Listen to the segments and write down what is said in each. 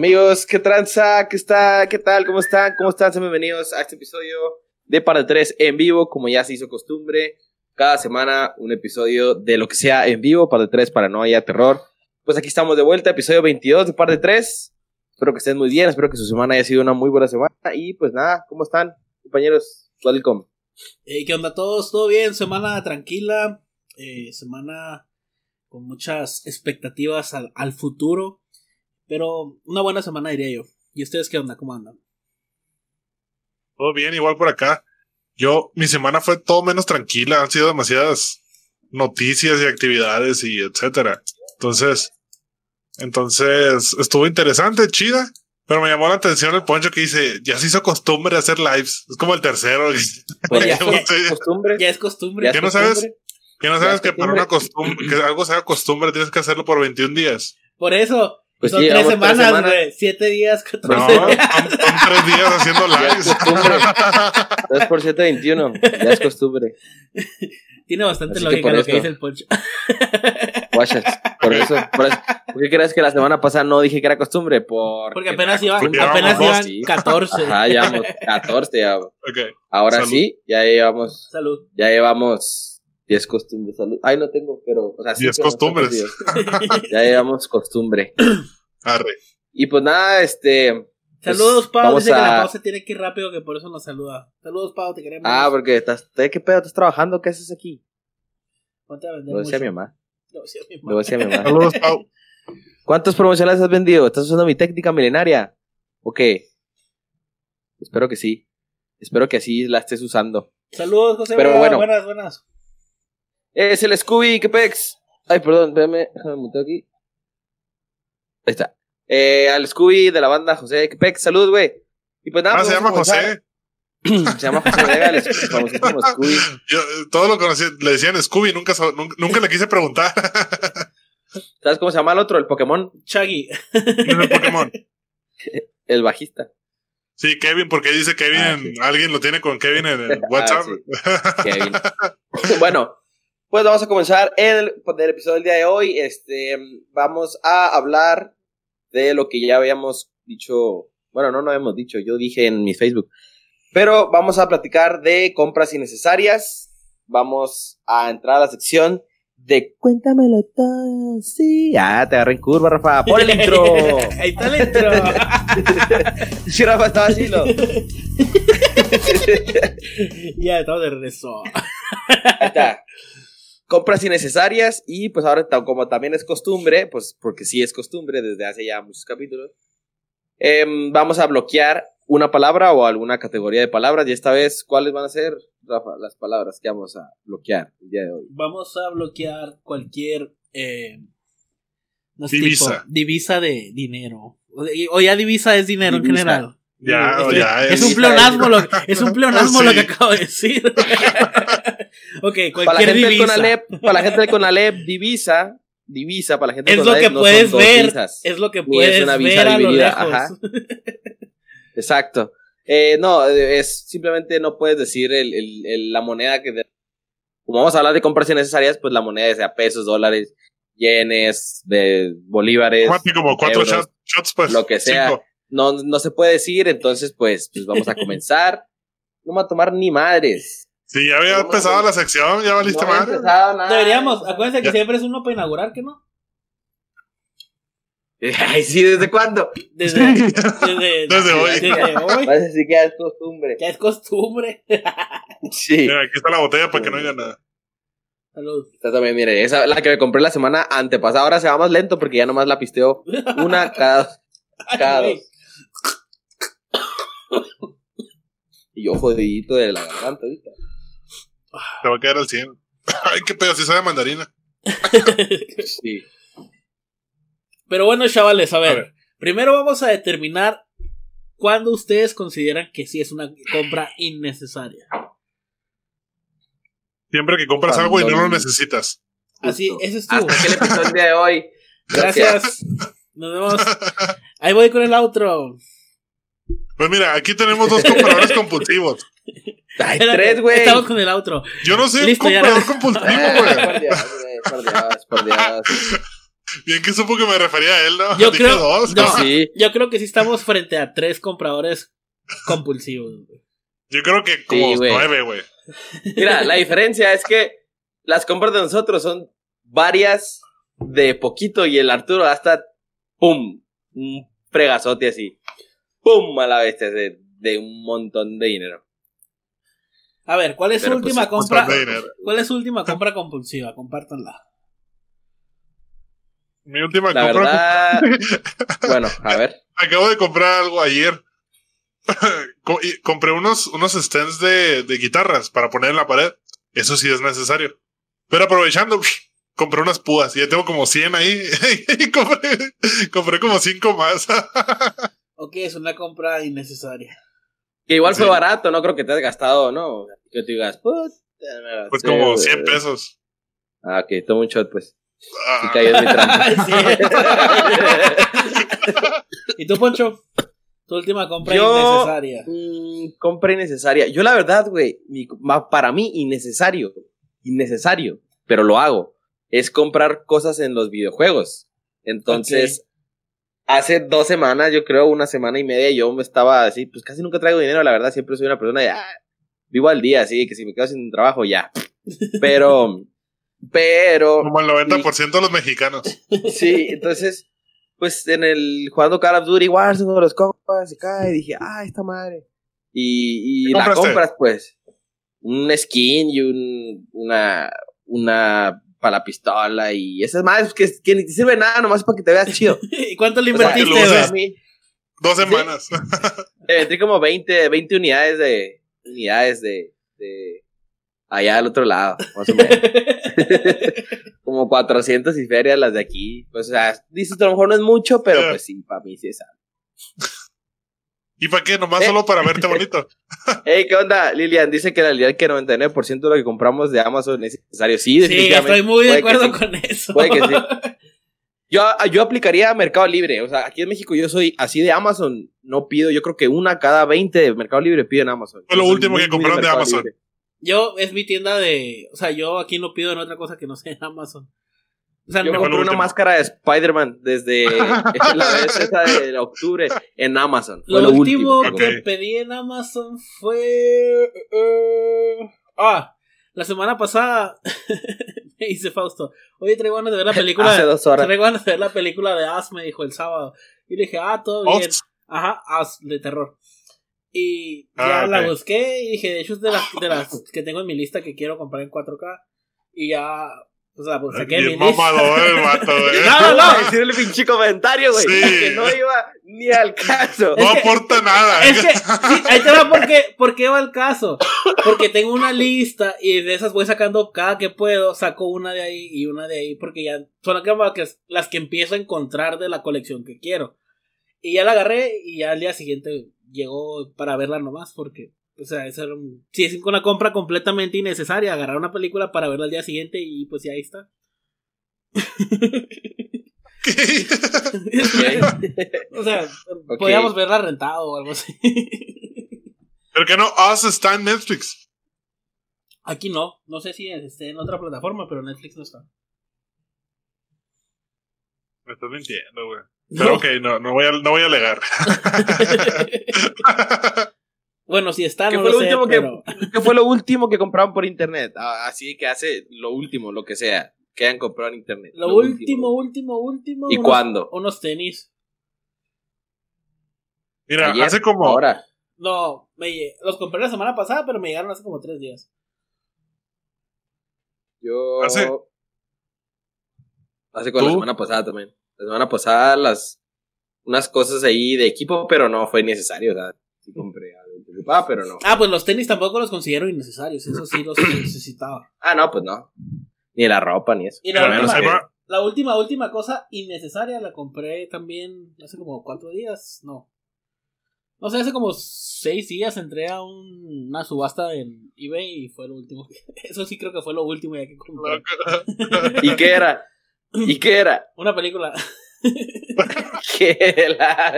Amigos, ¿qué tranza? ¿Qué está? ¿Qué tal? ¿Cómo están? ¿Cómo están? Sean bienvenidos a este episodio de Par de 3 en vivo, como ya se hizo costumbre. Cada semana un episodio de lo que sea en vivo, Par de 3 para no haya terror. Pues aquí estamos de vuelta, episodio 22 de Par de 3. Espero que estén muy bien, espero que su semana haya sido una muy buena semana. Y pues nada, ¿cómo están, compañeros? Welcome. Hey, ¿Qué onda todos? ¿Todo bien? Semana tranquila, eh, semana con muchas expectativas al, al futuro, pero una buena semana diría yo. ¿Y ustedes qué onda? ¿Cómo andan? Todo bien, igual por acá. Yo, mi semana fue todo menos tranquila, han sido demasiadas noticias y actividades y etcétera. Entonces, entonces estuvo interesante, chida. Pero me llamó la atención el poncho que dice, ya se hizo costumbre hacer lives. Es como el tercero. Pues ya, Ya- es costumbre. Ya es costumbre. Ya ¿Qué no sabes? no sabes es que para una costumbre, que algo sea costumbre, tienes que hacerlo por 21 días. Por eso, Pues son sí, tres tres semanas, güey. Siete días, No, 14 son, días. son tres días haciendo Ya es lives. costumbre. 3 por 7, 21. Ya es costumbre. Tiene bastante Así lógica por lo que eso- dice el poncho. Guachas. Por eso, por eso. ¿Por qué crees que la semana pasada no dije que era costumbre? Por Porque apenas iban, Porque apenas llevamos iban sí. 14. Ajá, llevamos 14 ya. Ok. Ahora Salud. sí, ya llevamos, Salud. ya llevamos 10 costumbres. Salud. Ay, no tengo, pero, o sea, sí, 10 pero no están costumbres. Ya llevamos costumbre. Arre. Y pues nada, este. pues, Saludos, Pau. vamos Dice que la a- pausa tiene que ir rápido, que por eso nos saluda. Saludos, Pau, te queremos. Ah, porque estás, ¿qué pedo? ¿Estás trabajando? ¿Qué haces aquí? Ponte a vender Lo decía mi mamá. Lo decía mi mamá. Lo decía mi mamá. Saludos, Pau. ¿Cuántos promocionales has vendido? ¿Estás usando mi técnica milenaria? ¿O qué? Espero que sí. Espero que así la estés usando. Saludos, José. Pero bueno. Buenas, buenas. Es el Scooby, ¿qué pex? Ay, perdón, espérame, déjame muteo aquí. Ahí está. Eh, al Scooby de la banda José ¿qué pex? Salud, güey. Y pues nada, Ah, pues se llama José. se llama José Vega, el famosísimo Scooby. Yo, todo lo conocí, le decían Scooby, nunca, nunca, nunca le quise preguntar. ¿Sabes cómo se llama el otro? El Pokémon, Chaggy. ¿Quién es el Pokémon? el bajista. Sí, Kevin, porque dice Kevin, Ah, sí. alguien lo tiene con Kevin en el WhatsApp. Kevin. bueno, pues vamos a comenzar el, el episodio del día de hoy. Este, vamos a hablar de lo que ya habíamos dicho. Bueno, no, no habíamos dicho, yo dije en mi Facebook. Pero vamos a platicar de compras innecesarias. Vamos a entrar a la sección de Cuéntamelo todo. Sí, ah, te agarré en curva, Rafa. Pon el intro. Ahí está el intro. sí, Rafa, estaba así, ¿no? ya, estamos de regreso. Ahí está. Compras innecesarias y pues ahora como también es costumbre, pues porque sí es costumbre desde hace ya muchos capítulos, em, vamos a bloquear una palabra o alguna categoría de palabras y esta vez, ¿cuáles van a ser, Rafa, las palabras que vamos a bloquear el día de hoy? Vamos a bloquear cualquier. Eh, no es Divisa. tipo, divisa de dinero. O, ya divisa es dinero en Divisa. general. Ya, Es- ya es, es. un pleonasmo lo, es un pleonasmo Sí. lo que acabo de decir. ok, Para la cualquier gente divisa. Conalep, para la gente del Conalep, divisa, divisa, para la gente Es lo que no puedes son dos ver. visas. Es lo que puedes es una ver visa a lo dividida, lejos. ajá. Exacto. Eh, no, es simplemente no puedes decir el, el- el- la moneda que... de- como vamos a hablar de compras innecesarias, pues la moneda sea pesos, dólares, yenes, de bolívares, Mati, como cuatro euros, shots, shots, pues. lo que sea. Cinco. No, no se puede decir, entonces pues, pues vamos a comenzar. No me va a tomar ni madres. Sí, ya había empezado no. la sección, ya valiste No madre. empezado nada. Deberíamos, acuérdense que Ya. siempre es uno para inaugurar, ¿que no? Ay, sí, ¿desde cuándo? Desde, desde, Desde hoy. Desde hoy. Parece así que ya es costumbre. Ya es costumbre. Sí. Mira, aquí está la botella para que no diga nada. Salud. Esta también, mire, esa la que me compré la semana antepasada. Ahora se va más lento porque ya nomás la pisteo una cada, cada Ay, dos. Y yo jodidito de la garganta ahorita. Te va a quedar al 100. Ay, qué pedo, si sabe mandarina. Sí. Pero bueno, chavales, a ver, A ver. Primero vamos a determinar cuándo ustedes consideran que sí es una compra innecesaria. Siempre que compras Cuando algo y no lo necesitas. Así, Justo. ese es tu. Hasta aquí el episodio de hoy. Gracias. Nos vemos. Ahí voy con el outro. Pues mira, aquí tenemos dos compradores compulsivos. Ay, tres, güey. Estamos con el outro. Yo no soy Listo, un comprador compulsivo, güey. Por Dios, güey, por Dios, por Dios. Bien que supo que me refería a él, ¿no? Yo Dije creo- dos. no. Sí. Yo creo que sí estamos frente a tres compradores compulsivos. güey. Yo creo que como Sí, nueve, güey. Mira, la diferencia es que las compras de nosotros son varias de poquito y el Arturo hasta ¡pum! Un fregazote así. ¡Pum! A la bestia de, de un montón de dinero. A ver, ¿cuál es su pues, última compra? ¿Cuál es su última compra compulsiva? Compártanla. Mi última La compra. verdad. bueno, a ver. Acabo de comprar algo ayer. Compré unos, unos stands de, de guitarras para poner en la pared. Eso sí es necesario. Pero aprovechando, compré unas púas y ya tengo como 100 ahí. y compré, compré como 5 más. Ok, es una compra innecesaria. Que igual fue barato, no creo que te has gastado, ¿no? Que te digas, "Puta, me gasté, pues como güey". 100 pesos. Ah, ok, toma un shot, pues. Ah, cayó en mi trampa. ¿Y tú, Poncho? Tu última compra Yo- innecesaria. Mm, compra innecesaria. Yo la verdad, güey, para mí innecesario, innecesario, pero lo hago, es comprar cosas en los videojuegos. Entonces, hace dos semanas, yo creo, una semana y media, yo me estaba así, pues casi nunca traigo dinero, la verdad, siempre soy una persona de, ah, vivo al día, así, que si me quedo sin trabajo, ya. Pero, pero, como el 90% de los mexicanos. Sí, entonces, pues en el jugando Call of Duty Warzone con los compas y cae, dije, ah, esta madre. Y, y ¿Qué la compras, pues, un skin y un, una, una para la pistola y esas madres que, que ni te sirve nada, nomás para que te veas chido. ¿Y cuánto le O sea, invertiste, que lo güey? uses. a mí, Dos semanas. eh, entré como 20, 20 unidades de, unidades de, de allá al otro lado, más o menos. como 400 y ferias las de aquí. Pues, o sea, dices, a lo mejor no es mucho, pero pues sí, para mí sí es algo. ¿Y para qué? Nomás Eh. solo para verte bonito. Hey, ¿qué onda? Lilian dice que la realidad que 99% de lo que compramos de Amazon es necesario. Sí, Sí, definitivamente. estoy muy de acuerdo sí. con eso. Puede que sí. Yo, yo aplicaría Mercado Libre. O sea, aquí en México yo soy así de Amazon. No pido, yo creo que una cada 20 de Mercado Libre piden Amazon. Fue lo Yo último muy, que compraron de Amazon. Libre. Yo, es mi tienda de. O sea, yo aquí no pido en otra cosa que no sea en Amazon. O sea, Yo compré una último. máscara de Spider-Man desde la vez esa de octubre en Amazon. Fue Lo, último que pedí en Amazon fue. eh, ah, la semana pasada me dice Fausto. Oye, traigo ganas de ver la película. Hace dos horas. Traigo ganas de ver la película de As, me dijo el sábado. Y le dije, ah, todo bien. Ops. Ajá, As, de terror. Y Ah, ya la ok. busqué y dije, de hecho es de las, de las que tengo en mi lista que quiero comprar en 4K. Y ya, o sea, pues saqué mi mamador el vato, güey. No, no, no. decir el pinche comentario, güey. Sí. Que no iba ni al caso. No Es que- aporta nada. Es que, sí, ahí te va porque, por qué va el caso. Porque tengo una lista y de esas voy sacando cada que puedo, saco una de ahí y una de ahí, porque ya son como que- las que empiezo a encontrar de la colección que quiero. Y ya la agarré y ya al día siguiente llegó para verla nomás, porque, o sea, eso era un, sí, es una compra completamente innecesaria, agarrar una película para verla al día siguiente y pues ya ahí está. o sea, Ok. podíamos verla rentada o algo así. Pero que no, Us está en Netflix. Aquí no, no sé si esté en otra plataforma, pero Netflix no está. Me estás mintiendo, güey. Pero No. ok, no, no voy a, no voy a alegar. bueno, si está, ¿Qué no fue lo lo sé, último que- pero... ¿Qué fue lo último que compraron por internet? Ah, Así que hace lo último, lo que sea, que hayan comprado en internet. Lo último, último, último. ¿Y unos- cuándo? Unos tenis. Mira, Ayer, hace como. Ahora. No, me, los compré la semana pasada, pero me llegaron hace como tres días. Yo. Hace- Hace con la ¿Tú? semana pasada también. La semana pasada las. Unas cosas ahí de equipo, pero no fue necesario. O sea, sí compré algo que ocupaba, pero no. Ah, pues los tenis tampoco los considero innecesarios. Eso sí los necesitaba. Ah, no, pues no. Ni la ropa, ni eso. Y la última, la última, última cosa innecesaria la compré también hace como cuatro días. No. No sé, hace como seis días entré a un- una subasta en eBay y fue lo último. Eso sí creo que fue lo último ya que compré. ¿Y qué era? ¿Y qué era? Una película. ¿Qué la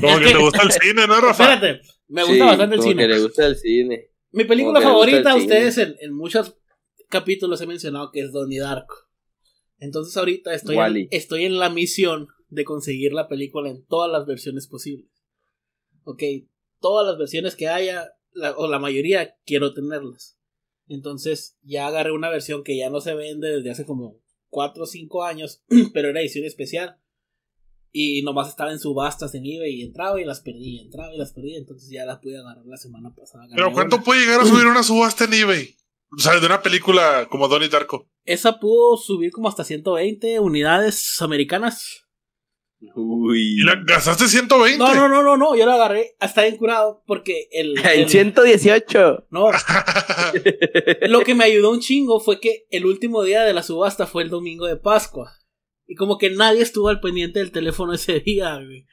Como que te gusta el cine, ¿no, Rafa? Espérate, me gusta Sí, bastante el cine. le gusta el cine. Mi película favorita, ustedes en, en muchos capítulos he mencionado que es Donnie Darko. Entonces ahorita estoy, en, estoy en la misión de conseguir la película en todas las versiones posibles. Ok, todas las versiones que haya, la- o la mayoría, quiero tenerlas. Entonces ya agarré una versión que ya no se vende desde hace como 4 o 5 años, pero era edición especial. Y nomás estaba en subastas en eBay y entraba y las perdí, entraba y las perdí. Entonces ya las pude agarrar la semana pasada. Pero ¿cuánto una. puede llegar a subir una subasta en eBay? O sea, de una película como Donnie Darko. Esa pudo subir como hasta 120 unidades americanas. Uy. ¿Y la gastaste 120? No, no, no, no, no, yo la agarré hasta bien curado porque el, En el- 118. no, lo que me ayudó un chingo fue que el último día de la subasta fue el domingo de Pascua. Y como que nadie estuvo al pendiente del teléfono ese día, güey.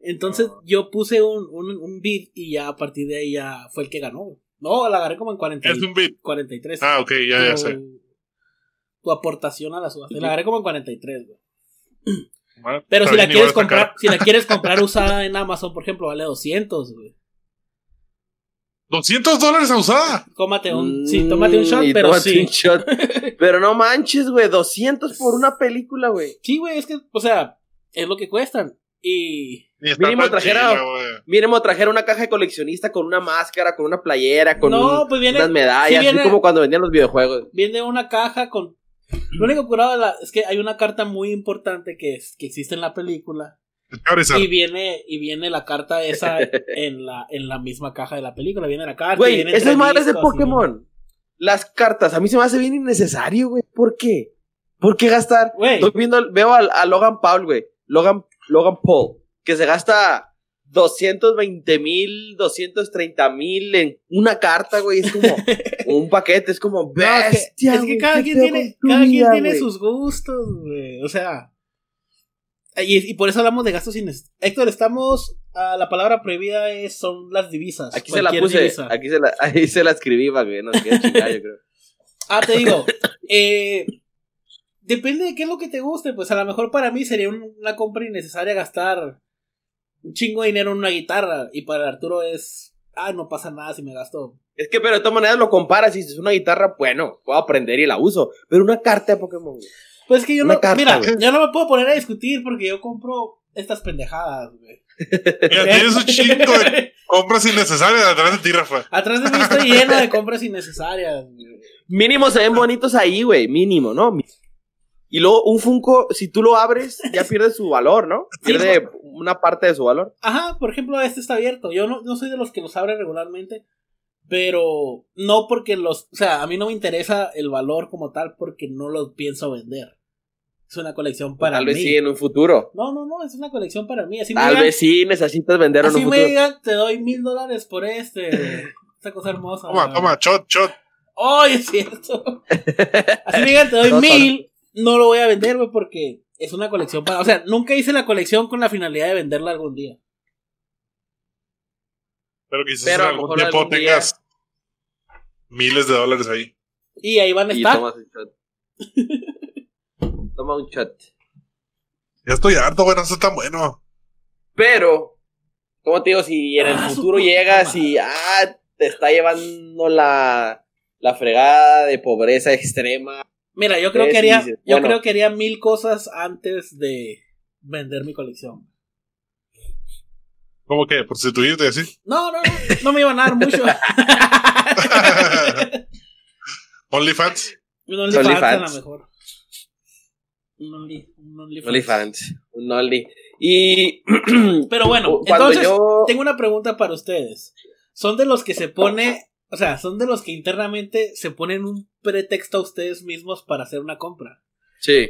Entonces yo puse un, un, un bid y ya a partir de ahí ya fue el que ganó. No, la agarré como en 40, es un beat. 43. Ah, ok, ya, ya sé. tu aportación a la subasta. La agarré como en 43, güey. Bueno, Pero si la quieres comprar, si la quieres comprar usada en Amazon, por ejemplo, vale 200, güey. 200 dólares a usada. Cómate un, sí, tómate un shot, Mm, y pero tómate sí. un shot. Pero no manches, güey. 200 por una película, güey. Sí, güey, es que, o sea, es lo que cuestan. Y está Mínimo trajera- chila, güey. Mínimo trajera una caja de coleccionista con una máscara, con una playera, con no, un- pues viene, unas medallas, sí así como cuando vendían los videojuegos. viene una caja con. Lo único curado de la- es que hay una carta muy importante que, es, que existe en la película. Charizard. Y viene, y viene la carta esa en la, en la misma caja de la película. Viene la carta. Güey, esas madres de Pokémon. Las cartas, a mí se me hace bien innecesario, güey. ¿Por qué? ¿Por qué gastar? Güey, Estoy viendo, veo a, Logan Paul, güey. Logan, Logan Paul, que se gasta 220 mil, 230 mil en una carta, güey. Es como un paquete, es como no, es que- bestia. es que cada ¿qué quien tiene, cada quien tiene sus gustos, güey. O sea. Y, y por eso hablamos de gastos innecesarios. Héctor, estamos. a la palabra prohibida es, son las divisas. Aquí se la puse, divisa. aquí se la, ahí se la escribí, para que no quede chingada, yo creo. Ah, te digo. eh, depende de qué es lo que te guste. Pues a lo mejor para mí sería un- una compra innecesaria gastar un chingo de dinero en una guitarra. Y para Arturo es. Ah, no pasa nada si me gasto. Es que, pero de todas maneras lo comparas. Si es una guitarra, bueno, puedo aprender y la uso. Pero una carta de Pokémon. Pues es que yo Una no. carta, mira, güey. yo no me puedo poner a discutir porque yo compro estas pendejadas, güey. Mira, tienes un chingo de compras innecesarias atrás de ti, Rafa. Atrás de mí estoy lleno de compras innecesarias. güey. Mínimo se ven bonitos ahí, güey. Mínimo, ¿no? Y luego un Funko, si tú lo abres, ya pierde su valor, ¿no? Sí, Pierde una parte de su valor. Ajá, por ejemplo, este está abierto. Yo no, no soy de los que los abre regularmente. Pero no porque los. O sea, a mí no me interesa el valor como tal porque no los pienso vender. Es una colección para Tal vez mí. sí en un futuro. No, no, no, es una colección para mí. Así me Tal digan, vez sí necesitas vender en así un me futuro. digan, te doy mil dólares por este. Esta cosa hermosa. Toma, toma, shot, shot. ¡Ay, es cierto! Así me digan, te doy No, mil. No lo voy a vender, güey, porque es una colección para. O sea, nunca hice la colección con la finalidad de venderla algún día. Pero quizás Pero en algún tiempo algún día- tengas miles de dólares ahí. Y ahí van a Y estar. tomas un shot. Toma un shot. Ya estoy harto, güey, no está tan bueno. Pero, como te digo, si en el Ah, futuro llegas y ah, te está llevando la, la fregada de pobreza extrema. Mira, yo creo que haría, dices, yo bueno. creo que haría mil cosas antes de vender mi colección. ¿Cómo que? ¿Prostituirte así? No, no, no, no me iban a dar mucho. OnlyFans. un OnlyFans a OnlyFans. lo mejor. Un Only, un OnlyFans. OnlyFans, un Only. Y Pero bueno, entonces yo tengo una pregunta para ustedes. ¿Son de los que se pone, o sea, son de los que internamente se ponen un pretexto a ustedes mismos para hacer una compra? sí,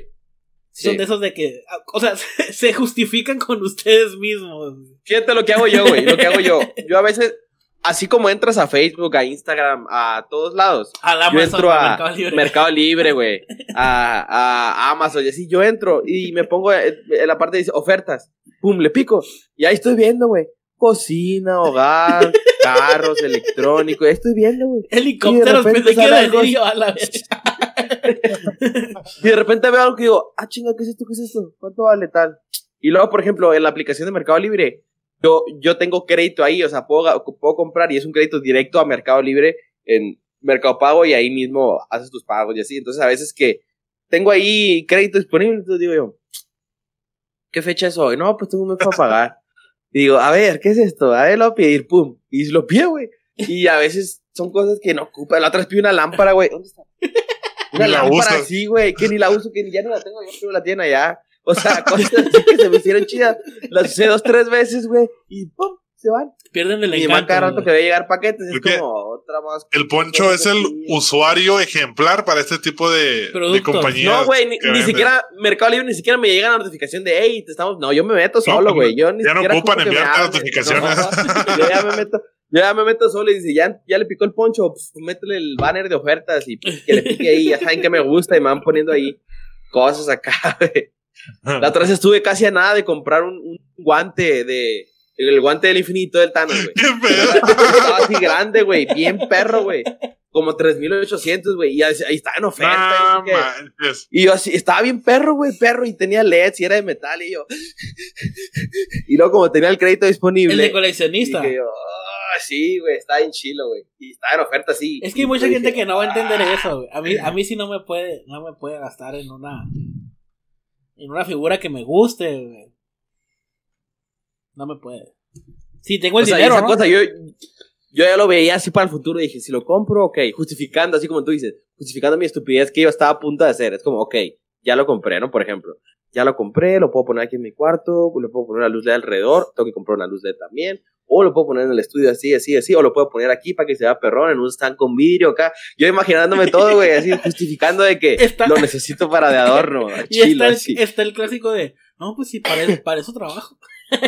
Son Sí. de esos de que, o sea, se justifican con ustedes mismos. fíjate lo que hago yo, güey, lo que hago yo. Yo a veces así como entras a Facebook, a Instagram, a todos lados, A la yo Amazon, entro a Mercado Libre. Mercado Libre, güey, a, a Amazon y así, yo entro y me pongo en en la parte dice ofertas, pum, le pico y ahí estoy viendo, güey, cocina, hogar, carros, electrónicos, ahí estoy viendo, güey. Helicópteros, pensé que sale iba a algo decir yo a la vez. Y de repente veo algo que digo, ah, chinga, ¿qué es esto? ¿Qué es esto? ¿Cuánto vale tal? Y luego, por ejemplo, en la aplicación de Mercado Libre, yo, yo tengo crédito ahí, o sea, puedo, puedo comprar y es un crédito directo a Mercado Libre en Mercado Pago y ahí mismo haces tus pagos y así. Entonces, a veces que tengo ahí crédito disponible. Entonces digo yo, ¿qué fecha es hoy? No, pues tengo un mes para pagar. Y digo, a ver, ¿qué es esto? A ver, lo voy a pedir, pum. Y lo pido, güey. Y a veces son cosas que no ocupan. La otra vez pido una lámpara, güey. ¿Dónde está? Una lámpara así, güey, que ni la uso, que ni ya no la tengo, yo creo que la tienen allá. O sea, cosas así que se me hicieron chidas. Las usé dos, tres veces, güey. Y pum, se van. Pierden el Y más cada rato encanto. que va a llegar paquetes, es Porque como otra más. El Poncho es el Sí. usuario ejemplar para este tipo de, de Productos. compañías. No, güey, ni, siquiera Mercado Libre ni siquiera me llega la notificación de, hey, te estamos. No, yo me meto solo, pues, güey. Yo ni ya no siquiera ocupan hablen. notificaciones. No, yo ya me meto. Yo ya me meto solo y dice, ya, ya le picó el poncho, pues métele el banner de ofertas y pues, que le pique ahí, ya saben que me gusta y me van poniendo ahí cosas acá, güey. La otra vez estuve casi a nada de comprar un, un guante de, el guante del infinito del Thanos, güey. Estaba así grande, güey, bien perro, güey. Como 3800, güey, y ahí ahí estaba en oferta. y. Y yo así, estaba bien perro, güey, perro, y tenía LEDs y era de metal, y yo. y luego, como tenía el crédito disponible. El de coleccionista. yo, "Ah, sí, güey, está bien chilo, güey. Y está en oferta, sí. Es que hay mucha Y gente dije, que no va a entender "Ah". eso, güey. A mí, a mí sí no me puede, no me puede gastar en una, en una figura que me guste, güey. No me puede. Si tengo el O sea, y dinero, esa ¿no? cosa, yo, yo ya lo veía así para el futuro. Dije, si lo compro, ok. Justificando, así como tú dices, justificando mi estupidez que yo estaba a punto de hacer. Es como, ok, ya lo compré, ¿no? Por ejemplo, ya lo compré, lo puedo poner aquí en mi cuarto, le puedo poner una luz LED alrededor, tengo que comprar una luz LED también. O lo puedo poner en el estudio así, así, así, o lo puedo poner aquí para que se vea perrón en un stand con vidrio acá. Yo imaginándome todo, güey, así justificando de que Está- lo necesito para de adorno. Y chilo, está el, así. está el clásico de, no, pues sí, para, eso- para eso trabajo.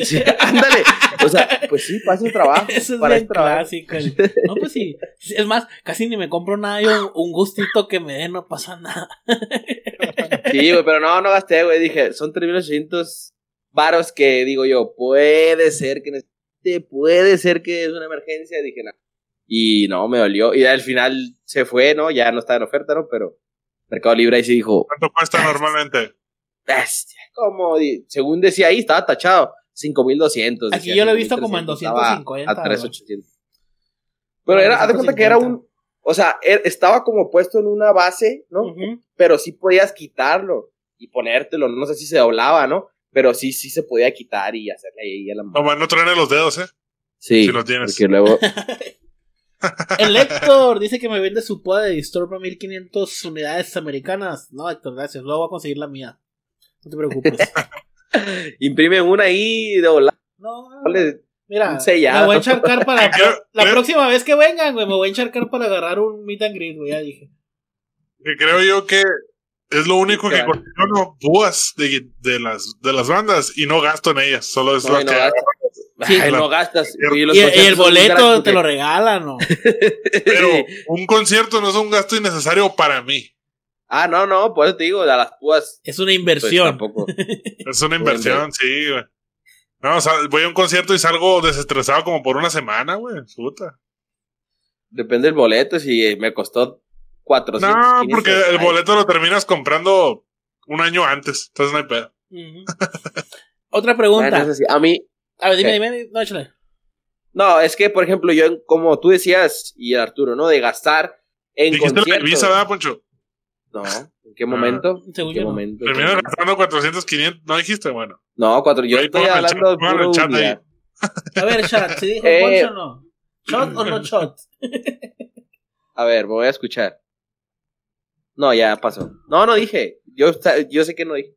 Sí, ándale. O sea, pues sí, para eso trabajo. Eso es para bien trabajo. clásico. el- No, pues sí. Es más, casi ni me compro nada. Yo un gustito que me dé, no pasa nada. Sí, güey, pero no, no gasté, güey. Dije, son 3.800 varos que digo yo, puede ser que necesite, puede ser que es una emergencia. Dije, no. Y no, me dolió. Y al final se fue, ¿no? Ya no estaba en oferta, ¿no? Pero Mercado Libre ahí sí dijo, ¿Cuánto cuesta normalmente? bestia. Como, según decía ahí, estaba tachado. 5.200. Aquí decía, yo lo he visto como en 5.300, estaba 250, A 3.800. Pero era, haz de cuenta que era un, o sea, er- estaba como puesto en una base, ¿no? Pero sí podías quitarlo y ponértelo, no sé si se doblaba, ¿no? Pero sí, sí se podía quitar y hacerle ahí a la mano. Nomás no truene los dedos, ¿eh? Sí, si lo tienes. Porque luego, El Héctor dice que me vende su poda de Disturba 1500 unidades americanas. No, Héctor, gracias. Luego voy a conseguir la mía. No te preocupes. imprime una ahí de volar. No, mira, sellado. me voy a encharcar para la próxima vez que vengan, güey. Me voy a encharcar para agarrar un meet and greet, güey. Ya dije. Que creo yo que es lo único que Claro. colecciono púas de, de, las, de las bandas y no gasto en ellas. Solo es No, lo no que. Sí. Ay, no gastas. Y- los Y, y el boleto gratis te lo regalan, ¿no? Pero un concierto no es un gasto innecesario para mí. Ah, no, no, por eso te digo, a las púas. Es una Pues, inversión. tampoco. Es una inversión, sí, güey. No, o sea, voy a un concierto y salgo desestresado como por una semana, güey. Puta. Depende del boleto, si me costó 400. No, 500, porque el boleto lo terminas comprando un año antes. Entonces no hay pedo. Otra pregunta. bueno, eso sí. A mí, A ver, dime, ¿Qué? dime. No, échale. no, es que, por ejemplo, yo, como tú decías, y Arturo, ¿no? De gastar en Dijiste la conciertos. Ibiza, ¿verdad, Poncho? No, ¿en qué momento? Según ¿En qué yo no. momento? Terminas gastando 400, 500. ¿No dijiste? Bueno. No, cuatro. Yo Ahí estoy hablando de chat, puro chat ahí. A ver, chat, ¿se dijo Eh, Poncho o no? ¿Shot o no shot? A ver, me voy a escuchar. No, ya pasó. No, no dije. Yo, yo sé que no dije.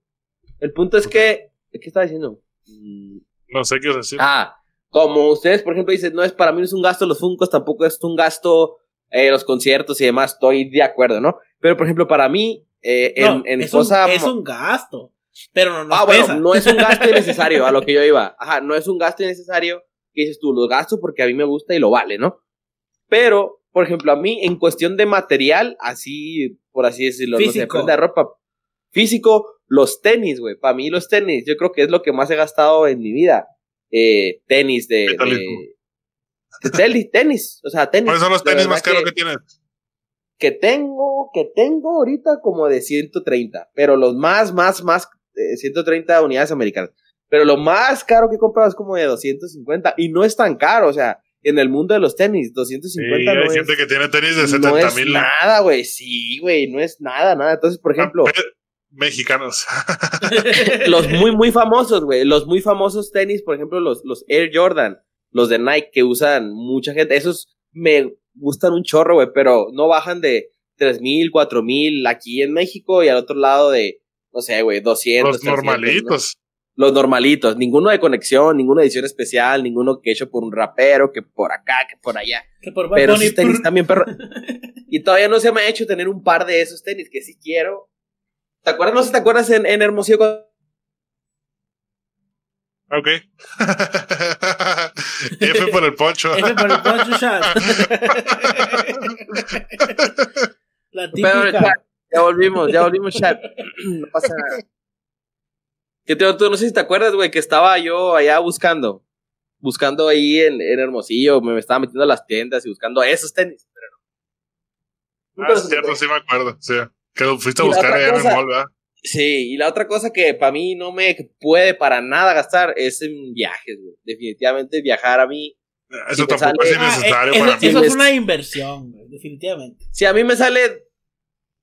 El punto es que. ¿Qué estaba diciendo? Mm, No sé qué decir. Ah, como ustedes, por ejemplo, dicen, no es para mí no es un gasto los Funcos, tampoco es un gasto eh, los conciertos y demás. Estoy de acuerdo, ¿no? Pero, por ejemplo, para mí, eh, en, No, en es, cosa. un, es un gasto. Pero no nos ah, bueno, pesa. no es un gasto innecesario, a lo que yo iba. Ajá, no es un gasto innecesario que dices tú, lo gasto porque a mí me gusta y lo vale, ¿no? Pero, por ejemplo, a mí, en cuestión de material, así, por así decirlo, no sé, Físico. prenda de ropa físico, los tenis, güey. Para mí, los tenis, yo creo que es lo que más he gastado en mi vida. Eh, tenis de. de, tenis, tenis, o sea, tenis. ¿Cuáles son los tenis más caros que, tienes? que tengo, que tengo ahorita como de 130, pero los más, más, más, eh, 130 unidades americanas. Pero lo más caro que he comprado es como de 250 y no es tan caro, o sea, en el mundo de los tenis, 250 Sí, no hay es, gente que tiene tenis de no 70 es mil nada, güey. Sí, güey, no es nada, nada. Entonces, por ejemplo, mexicanos. los muy, muy famosos, güey. Los muy famosos tenis, por ejemplo, los, los Air Jordan, los de Nike que usan mucha gente. Esos me gustan un chorro, güey, pero no bajan de 3000, 4000 aquí en México y al otro lado de, no sé, güey, 200. Los 300, ¿no? Los normalitos. Ninguno de conexión, ninguna edición especial, ninguno que hecho por un rapero, que por acá, que por allá. que por Pero esos tenis también, perro. Y todavía no se me ha hecho tener un par de esos tenis que sí quiero. ¿Te acuerdas? No sé si te acuerdas en, en Hermosillo cuando Ok. F por el poncho. F por el poncho shot. La típica. chat, ya volvimos, ya volvimos, chat. No pasa nada. Que te, tú no sé si te acuerdas, güey, que estaba yo allá buscando. Buscando ahí en, en Hermosillo. Me estaba metiendo a las tiendas y buscando esos tenis. Pero no. Ah, es cierto, sí me acuerdo. Sí. Que lo fuiste a buscar allá en el mall, ¿verdad? Sí, y la otra cosa que para mí no me puede para nada gastar es en viajes, güey. Definitivamente viajar a mí. Eso Sí, te tampoco sale- es Ah, innecesario eh, para eso, mí. eso es Es- una inversión, güey, definitivamente. Si a mí me sale,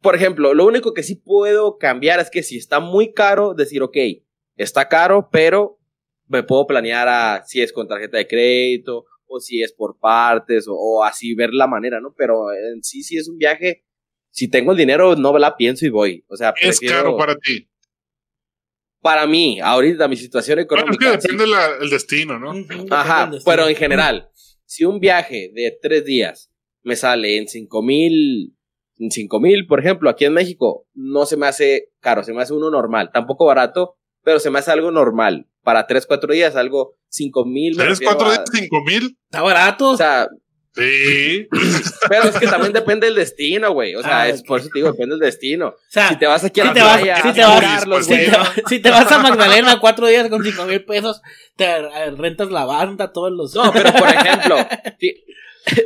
por ejemplo, lo único que sí puedo cambiar es que si está muy caro, decir, ok, está caro, pero me puedo planear a si es con tarjeta de crédito o si es por partes o, o así ver la manera, ¿no? Pero en sí, si es un viaje, si tengo el dinero, no la pienso y voy. O sea, Es caro para ti. para mí, ahorita mi situación Bueno, es económica. que sí. depende la- el destino, ¿no? Ajá, del destino. pero en general, si un viaje de tres días me sale en cinco mil, en cinco mil, por ejemplo, aquí en México, no se me hace caro, se me hace uno normal, tampoco barato, pero se me hace algo normal. Para tres, cuatro días, algo cinco mil. me ¿Tres, refiero cuatro a- días, cinco mil? Está barato. O sea, Sí. pero es que también depende del destino, güey. O sea, Ah, es por eso te digo, depende del destino. o sea, Si te vas aquí a si la te vas- playa, si a te vas- Carlos, si, te, si te vas a Magdalena cuatro días con cinco mil pesos, te eh, rentas la banda, todos los. No, pero por ejemplo, si-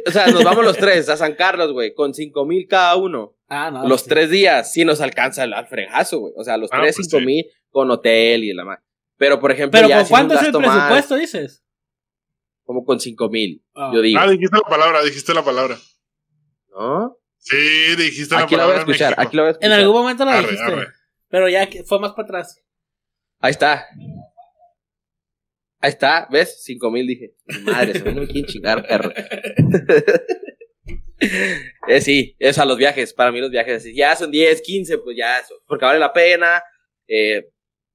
o sea, nos vamos los tres a San Carlos, güey, con cinco mil cada uno. Ah, no. los sí. tres días sí nos alcanza el fregazo, güey. O sea, los Ah, tres, pues cinco sí. mil con hotel y la más. Pero, por ejemplo, Pero ya ¿con si cuánto es el más, presupuesto, dices? como con cinco mil, Ah. yo digo. Ah, dijiste la palabra, dijiste la palabra. ¿No? Sí, dijiste la Aquí la voy a palabra. en escuchar, aquí la voy a escuchar. En algún momento lo Arre, dijiste. arre. Pero ya fue más para atrás. Ahí está. Ahí está, ¿ves? Cinco mil dije. Madre, se me no me quieren chingar, perro. eh, sí, es a los viajes. Para mí los viajes, así, ya son 10, 15, pues ya eso. Porque vale la pena. eh,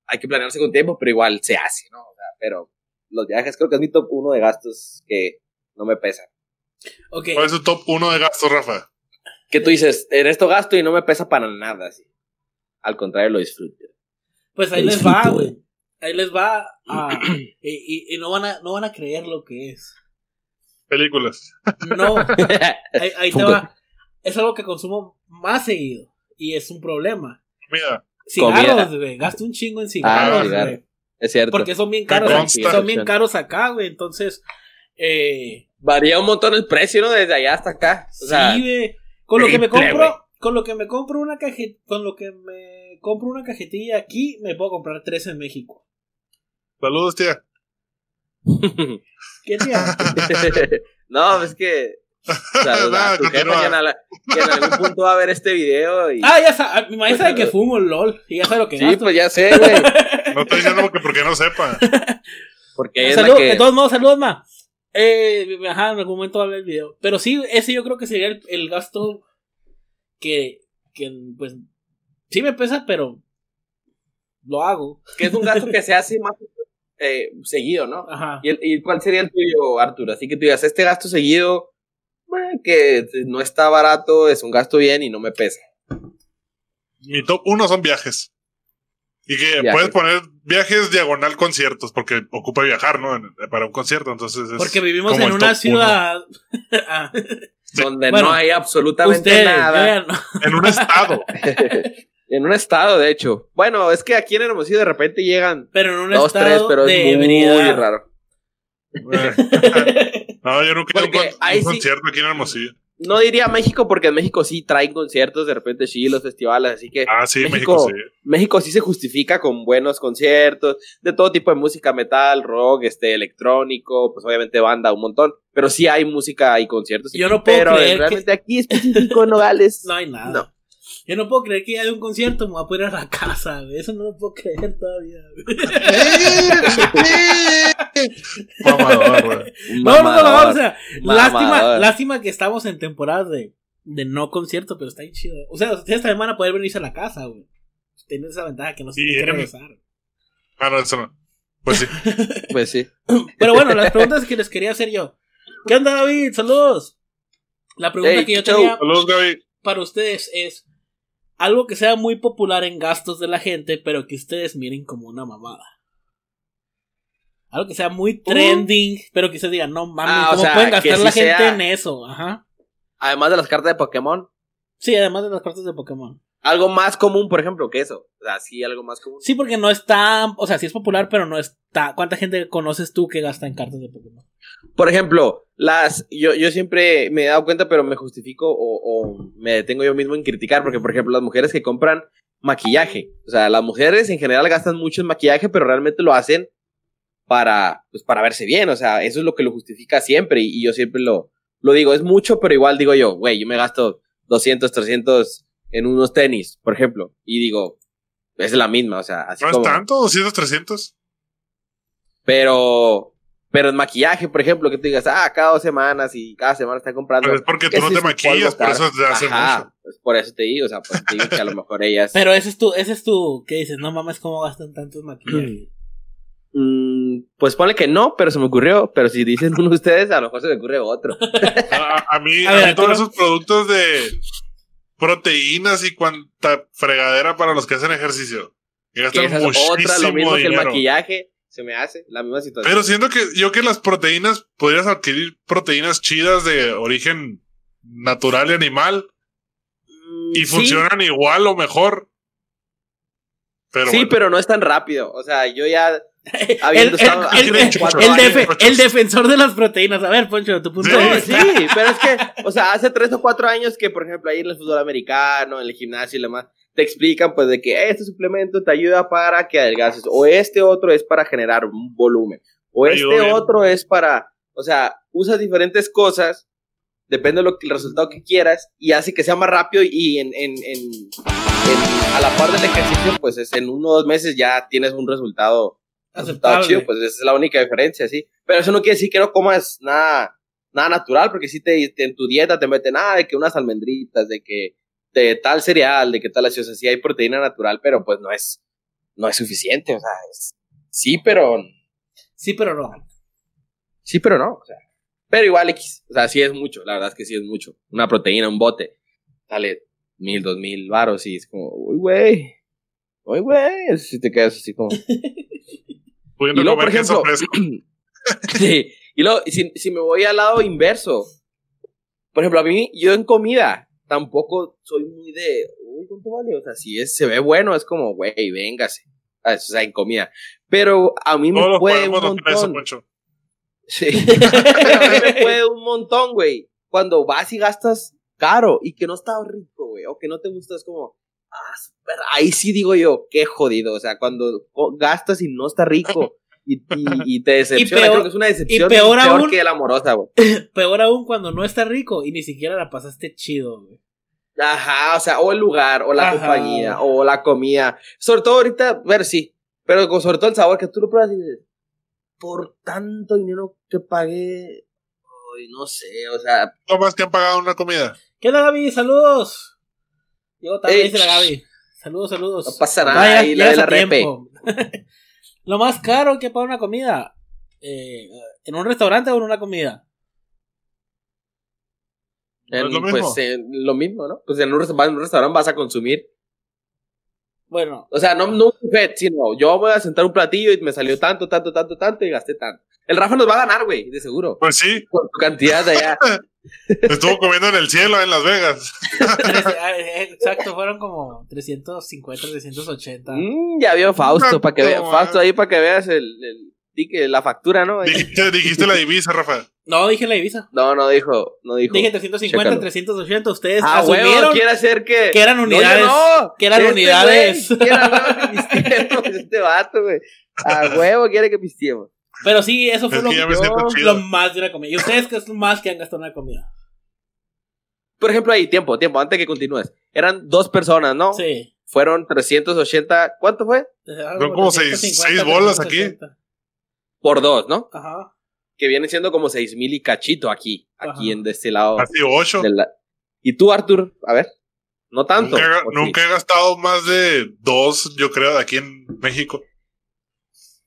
hay que planearse con tiempo, pero igual se hace, ¿no? O sea, pero los viajes creo que es mi top uno de gastos que no me pesan. Ok. ¿Cuál es tu top uno de gastos, Rafa? Que tú dices, en esto gasto y no me pesa para nada, así. Al contrario, lo disfruto. Pues ahí Lo les va, güey. Ahí les va. a- y, y- y no, van a, no van a creer lo que es. Películas. No. Ahí, ahí te va. Es algo que consumo más seguido. Y es un problema. Mira, Cigarros, güey. Gasto un chingo en Ah, cigarros, cigarro. güey. es cierto. Porque son bien caros. consta. Son bien caros acá, güey. Entonces, eh, Varía un montón el precio, ¿no? Desde allá hasta acá. O sea, sí, güey. Con lo que me compro, con lo que me compro una cajetilla, con lo que me compro una cajetilla aquí, me puedo comprar tres en México. saludos, tía. ¿Qué tía? no, es que. Nada, a tu continúa. que en, ala- que en algún punto va a ver este video y. ah, ya sabe, mi maestra sabe que fumo, lol. Y ya sabe lo que sí, gasto. pues ya sé, güey. No estoy diciendo que porque no sepa. Porque ella es Salud, la que. De todos modos, saludos, ma. Eh, ajá, en algún momento va a ver el video. Pero sí, ese yo creo que sería el, el gasto que, que, pues, sí me pesa, pero lo hago. Que es un gasto que se hace más eh, seguido, ¿no? Ajá. ¿Y, el- y cuál sería el tuyo, Arturo? Así que tú digas, este gasto seguido, bueno, que no está barato, es un gasto bien y no me pesa. Mi top uno son viajes. Y que Viajes. puedes poner viajes diagonal conciertos, porque ocupa viajar, ¿no? Para un concierto, entonces es Porque vivimos como en una ciudad. Ah, Donde Bueno, no hay absolutamente Ustedes, nada. no. En un estado. en un estado, de hecho. Bueno, es que aquí en Hermosillo de repente llegan Pero en un dos, estado tres, pero de es muy raro. Eh. no, yo nunca he un, sí- concierto aquí en Hermosillo. no diría México porque en México sí traen conciertos, de repente sí, los festivales, así que Ah, sí, México, sí. México sí se justifica con buenos conciertos, de todo tipo de música, metal, rock, este, electrónico, pues obviamente banda, un montón, pero sí hay música y conciertos. Yo no puedo pero creer realmente aquí específico en Nogales, No hay nada. No. Yo no puedo creer que haya un concierto, me voy a poder ir a la casa, güey. Eso no lo puedo creer todavía. Mamador, güey. No, no, no, no, o sea, lástima, lástima que estamos en temporada de, de no concierto, pero está bien chido. O sea, ustedes también van a poder venirse a la casa, güey. Tienen esa ventaja que no se Sí, tienen que regresar. Ah, no, eso no. Pues sí. Pues sí. Pero bueno, las preguntas que les quería hacer yo. ¿Qué onda, David? Saludos. La pregunta Hey, que yo chau. tenía Saludos, Gaby. para ustedes es algo que sea muy popular en gastos de la gente, pero que ustedes miren como una mamada. Algo que sea muy trending, pero que ustedes digan, no mames. Ah, o ¿cómo sea, pueden gastar sí la gente sea- en eso? Ajá. Además de las cartas de Pokémon, Sí, además de las cartas de Pokémon. Algo más común, por ejemplo, que eso. O sea, sí, algo más común. Sí, porque no es tan. O sea, sí es popular, pero no está. ¿Cuánta gente conoces tú que gasta en cartas de Pokémon? Por ejemplo, las yo, yo siempre me he dado cuenta, pero me justifico o, o me detengo yo mismo en criticar, porque por ejemplo, las mujeres que compran maquillaje, o sea, las mujeres en general gastan mucho en maquillaje, pero realmente lo hacen para, pues, para verse bien, o sea, eso es lo que lo justifica siempre y, y yo siempre lo, lo digo, es mucho, pero igual digo yo, güey, yo me gasto 200, 300 en unos tenis, por ejemplo, y digo, es la misma, o sea, así ¿No es como... tanto? ¿200, 300? Pero, pero en maquillaje, por ejemplo, que tú digas, ah, cada dos semanas y cada semana está comprando. Pero es porque ¿qué tú no es te maquillas, por eso te hace Ajá, mucho. pues por eso te digo, o sea, pues te digo que a lo mejor ellas. Pero ese es tu. Ese es tu. ¿Qué dices? No mames, ¿cómo gastan tantos maquillajes? Mm, pues ponle que no, pero se me ocurrió. Pero si dicen uno de ustedes, a lo mejor se me ocurre otro. A, a mí, A a ver, mí todos esos productos de proteínas y cuanta fregadera para los que hacen ejercicio. Que gastan es muchísimo otra, lo mismo que el dinero. maquillaje, se me hace la misma situación. Pero siento que yo que las proteínas, podrías adquirir proteínas chidas de origen natural y animal Mm, y sí, funcionan igual o mejor. Pero sí, bueno. pero no es tan rápido. O sea, yo ya. El, estado el- hace el- cuatro el defensor de las proteínas. A ver, Poncho, tu punto Sí, de vista. sí, pero es que, o sea, hace tres o cuatro años que, por ejemplo, ahí en el fútbol americano, en el gimnasio y demás, te explican, pues, de que este suplemento te ayuda para que adelgaces, o este otro es para generar un volumen, o Te este bien. otro es para, o sea, usas diferentes cosas, depende de lo que, el resultado que quieras, y hace que sea más rápido y en, en, en, en- a la par del ejercicio, pues, es en uno o dos meses ya tienes un resultado Aceptable. chido, pues esa es la única diferencia, sí. Pero eso no quiere decir que no comas nada, nada natural, porque si te, te- en tu dieta te meten nada de que unas almendritas, de que de tal cereal, de que tal así, o sea, sí hay proteína natural, pero pues no es, no es suficiente, o sea, es- sí, pero, Sí, pero no. sí, pero no, o sea, pero igual X, o sea, sí es mucho, la verdad es que sí es mucho. Una proteína, un bote, sale mil, dos mil varos y es como, uy, güey, uy, güey, si te quedas así como... pudiendo Y luego, por comer queso ejemplo. Sí, y luego, si, si me voy al lado inverso, por ejemplo, a mí, yo en comida, tampoco soy muy de, uy, ¿cuánto vale? O sea, si es, se ve bueno, es como, güey, véngase. Ah, O sea, en comida. Pero a mí me Todos puede un montón. Sí. A mí me puede un montón, güey. Cuando vas y gastas caro y que no está rico, güey, o que no te gusta, es como, ah, ahí sí digo yo, qué jodido. O sea, cuando gastas y no está rico y, y, y te decepciona, peor- creo que es una decepción peor aún- que la amorosa, güey. Peor aún cuando no está rico y ni siquiera la pasaste chido, güey. Ajá, o sea, o el lugar, o la Ajá. compañía, o la comida. Sobre todo ahorita, ver, sí, pero con sobre todo el sabor que tú lo pruebas y dices, por tanto dinero que pagué, ay, no sé, o sea, ¿Cómo más que han pagado una comida? ¿Qué onda, Gaby? Saludos. Llegó tarde, Ey, dice la Gaby. Saludos, saludos. no pasa nada, ahí la de la repe. Lo más caro que para una comida. eh, ¿En un restaurante o en una comida? ¿No es En- lo mismo? Pues eh, lo mismo, ¿no? Pues en un, en un restaurante vas a consumir. Bueno, O sea, no, no un buffet, sino yo voy a sentar un platillo y me salió tanto, tanto, tanto, tanto y gasté tanto. El Rafa nos va a ganar, güey, de seguro. Pues sí, Por tu cantidad de allá. estuvo comiendo en el cielo en Las Vegas. exacto, fueron como 350, 380. Mm, ya vio Fausto, No, para que veas. no, Fausto ah. ahí para que veas el, el que la factura, ¿no? Dijiste, dijiste la divisa, Rafa. No, dije la divisa. No, no dijo, no dijo. Dije 350, Chécalo. 380. Ustedes Ah, huevo, asumieron quiere hacer que. que eran No, unidades. no. que eran Este unidades. güey quiere hablar que pisteemos, este vato, güey. A huevo quiere que pisteemos. Pero sí, eso fue Es lo, que yo- siento lo más de una comida. ¿Y ustedes qué es lo más que han gastado en una comida? Por ejemplo, ahí, tiempo, tiempo, antes que continúes. Eran dos personas, ¿no? Sí. Fueron 380. ¿Cuánto fue? Son como seis- seis bolas aquí. 380. Por dos, ¿no? Ajá. Que viene siendo como seis mil y cachito aquí. Aquí en de este lado. Así ocho. de la- ¿Y tú, Arthur? A ver. No tanto. Nunca, nunca he gastado más de dos, yo creo, de aquí en México.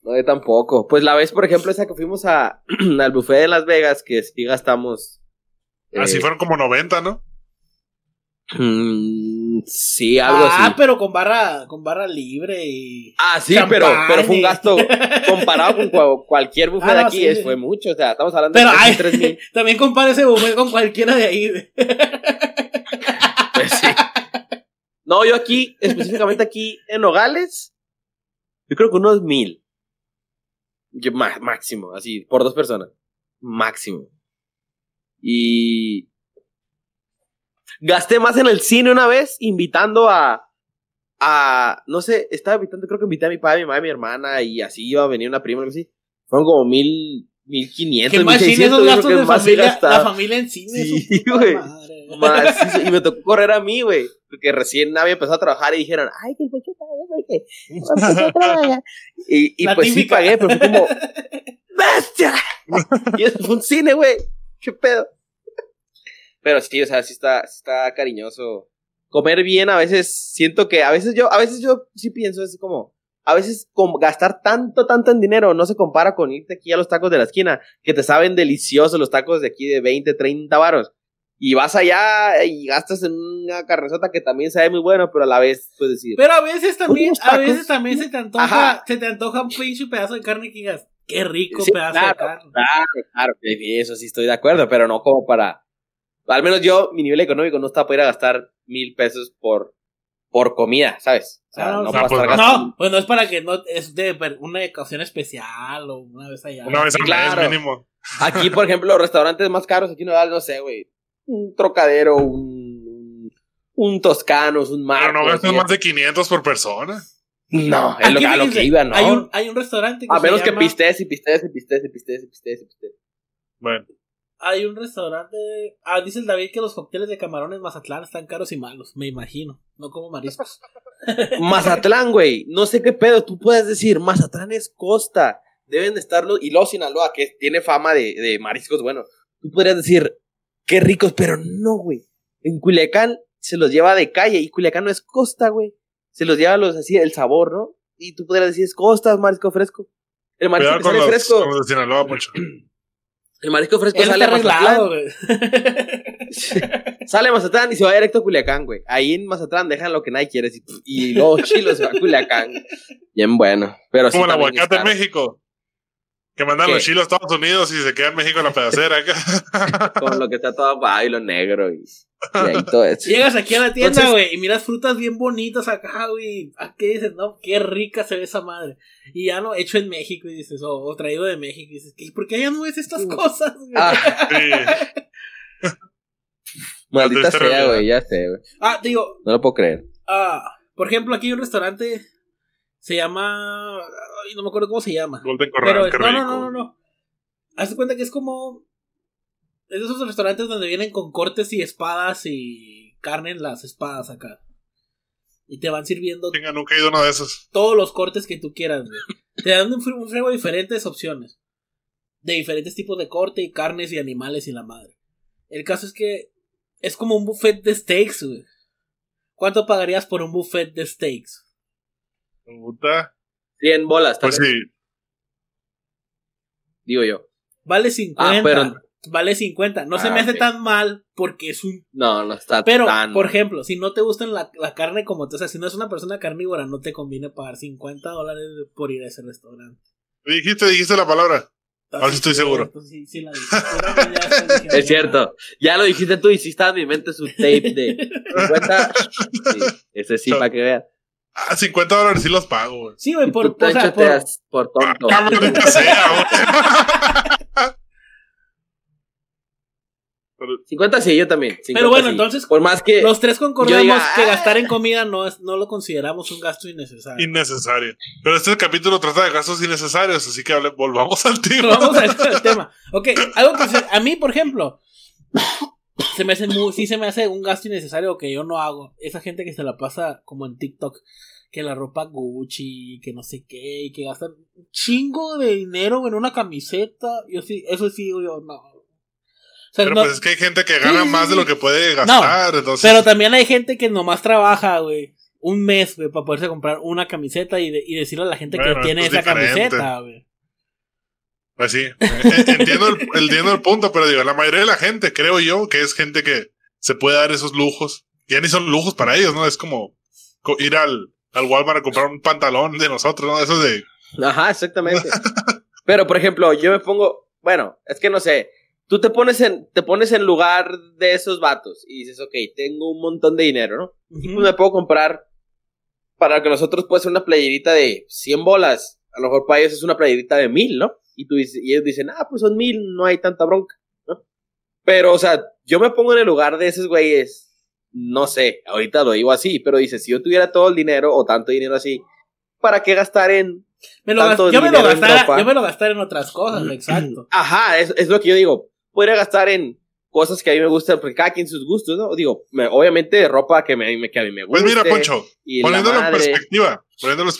No, yo tampoco. Pues la vez, por ejemplo, esa que fuimos a, al buffet de Las Vegas, que sí gastamos. Así eh, fueron como 90, ¿no? mm, sí, algo ah, así. pero con barra, con barra libre y. Ah, sí, pero, pero fue un gasto comparado con cua- cualquier buffet Ah, de aquí, sí, es, sí. fue mucho. O sea, estamos hablando Pero de mil. también compara ese buffet con cualquiera de ahí. Pues sí. No, yo aquí, específicamente aquí en Nogales, yo creo que unos mil. Yo, má- máximo, así, por dos personas. Máximo. Y. Gasté más en el cine una vez, invitando a. a no sé, estaba invitando, creo que invité a mi padre, a mi madre, a mi hermana, y así iba a venir una prima, algo así. Fueron como mil. mil quinientos, Que más cine esos gastos de familia, la familia en cine. Sí, güey. Macizo, y me tocó correr a mí, güey. Porque recién había empezado a trabajar y dijeron, ay, que el pocho pague, porque empezó a trabajar". Y, y La pues sí típica. pagué, pero fue como, ¡bestia! y eso fue un cine, güey. ¿Qué pedo? Pero sí, o sea, sí está, sí está cariñoso. Comer bien, a veces siento que, a veces yo, a veces yo sí pienso así como, a veces como gastar tanto, tanto en dinero no se compara con irte aquí a los tacos de la esquina, que te saben deliciosos los tacos de aquí de 20, 30 varos. Y vas allá y gastas en una carnesota que también sabe muy bueno, pero a la vez, pues decir, Pero a veces también, a veces también se te antoja, Ajá. se te antoja un pinche pedazo de carne que digas, qué rico Sí, pedazo claro. de carne. Claro, claro, eso sí estoy de acuerdo, pero no como para. Al menos yo, mi nivel económico no está para ir a gastar mil pesos por, por comida, ¿sabes? O sea, Ah, no, para Ah, pues no. pues no es para que no, es de una ocasión especial o una vez allá. Una vez al claro. mínimo. Aquí, por ejemplo, los restaurantes más caros aquí no no sé, güey. Un trocadero, un. Un toscanos, un Pero marcos. no gastas más de 500 por persona. No, es lo, a lo que iba, ¿no? Hay un, hay un restaurante que a se menos que llama- pistees y pistees y pistees y pistees y pistees y pistees. Bueno, Hay un restaurante. Ah, dice el David que los cócteles de camarones Mazatlán están caros y malos, me imagino. No como mariscos. Mazatlán, güey. No sé qué pedo. Tú puedes decir, Mazatlán es costa. Deben de estarlo. Y luego Sinaloa, que tiene fama de, de mariscos, bueno. Tú podrías decir, qué ricos, pero no, güey. En Culiacán se los lleva de calle. Y Culiacán no es costa, güey. Se los lleva los así, el sabor, ¿no? Y tú podrías decir, es costa, es marisco fresco. El marisco que sale los, fresco. con los de Sinaloa, Poncho. El marisco fresco Él sale está a Mazatlán. arreglado, güey. Sale a Mazatlán y se va directo a Culiacán, güey. Ahí en Mazatlán dejan lo que nadie quiere. Y, y luego Chilo se va a Culiacán. Bien bueno. Pero sí Como el aguacate en. México. Que mandan ¿Qué? los chilos a Estados Unidos y se queda en México en la pedacera. acá. Con lo que está todo aguado y lo negro y, y ahí todo eso. Llegas aquí a la tienda, güey, y miras frutas bien bonitas acá, güey. ¿A qué dices? No, qué rica se ve esa madre. Y ya no, hecho en México, y dices, o, o traído de México, y dices, ¿qué? ¿por qué allá no ves estas cosas? güey? Ah, Sí. maldita sea, güey, ya sé, güey. Ah, digo, No lo puedo creer. ah, por ejemplo, aquí hay un restaurante, se llama, ay, no me acuerdo cómo se llama. Golden Corral, Pero, no, no, no, no, no. Hazte cuenta que es como. Es de esos restaurantes donde vienen con cortes y espadas y carne en las espadas acá. Y te van sirviendo Venga, nunca he ido a uno de esos. todos los cortes que tú quieras, güey. Te dan un, un frego de diferentes opciones. De diferentes tipos de corte y carnes y animales y la madre. El caso es que es como un buffet de steaks, güey. ¿Cuánto pagarías por un buffet de steaks? Puta. 100 bolas, tal Pues vez, sí. digo yo. Vale 50. Ah, pero- Vale 50. No se Ah, me hace ok. tan mal porque es un No, no está Pero, tan. por ejemplo, si no te gustan la, la carne como tú, o sea, si no es una persona carnívora, no te conviene pagar 50 dólares por ir a ese restaurante. Dijiste, dijiste la palabra. Ahora sí estoy seguro. Sí, sí la dije. Pero Es cierto. Ya lo dijiste tú y sí estaba en mi mente su tape de 50. Sí, ese sí, para que veas. Ah, 50 dólares sí los pago, güey. Sí, güey, por, Tú o sea, por- por tonto. Ah, maldita sea, güey. 50 sí, yo también. 50 Pero bueno, sí. entonces, Por más que. los tres concordamos diga, que "Ah". gastar en comida no, es, no lo consideramos un gasto innecesario. Innecesario. Pero este capítulo trata de gastos innecesarios, así que hable- volvamos al tema. vamos a ver el tema. Ok, algo que se- a mí, por ejemplo, se me hace muy, sí se me hace un gasto innecesario que yo no hago. Esa gente que se la pasa como en TikTok, que la ropa Gucci, que no sé qué, y que gastan un chingo de dinero en una camiseta. Yo sí, eso sí yo, no. O sea, Pero no- pues es que hay gente que gana Sí, más de lo que puede gastar. entonces, pero también hay gente que nomás trabaja, güey. Un mes, güey, para poderse comprar una camiseta y, de- y decirle a la gente Bueno, que tiene esa diferente. camiseta, güey. Pues sí, eh, eh, entiendo el, entiendo el punto, pero digo, la mayoría de la gente, creo yo, que es gente que se puede dar esos lujos. Ya ni son lujos para ellos, ¿no? Es como co- ir al, al Walmart a comprar un pantalón de nosotros, ¿no? Eso de... Ajá, exactamente. Pero, por ejemplo, yo me pongo. Bueno, es que no sé. Tú te pones en, te pones en lugar de esos vatos y dices, ok, tengo un montón de dinero, ¿no? Y pues me puedo comprar. Para que nosotros puede ser una playerita de 100 bolas. A lo mejor para ellos es una playerita de 1000, ¿no? Y, tú dices, y ellos dicen, ah, pues son 1000, no hay tanta bronca, ¿no? Pero, o sea, yo me pongo en el lugar de esos güeyes. No sé, ahorita lo digo así, pero dice, si yo tuviera todo el dinero o tanto dinero así, ¿para qué gastar en Me lo tanto yo, me lo gastara, ropa. yo me lo gastara en otras cosas, exacto. Ajá, es, es lo que yo digo. Podría gastar en cosas que a mí me gustan, porque cada quien sus gustos, ¿no? Digo, me- obviamente ropa que, me, me- que a mí me gusta. Pues mira, Poncho, poniéndolo en perspectiva, poniéndolo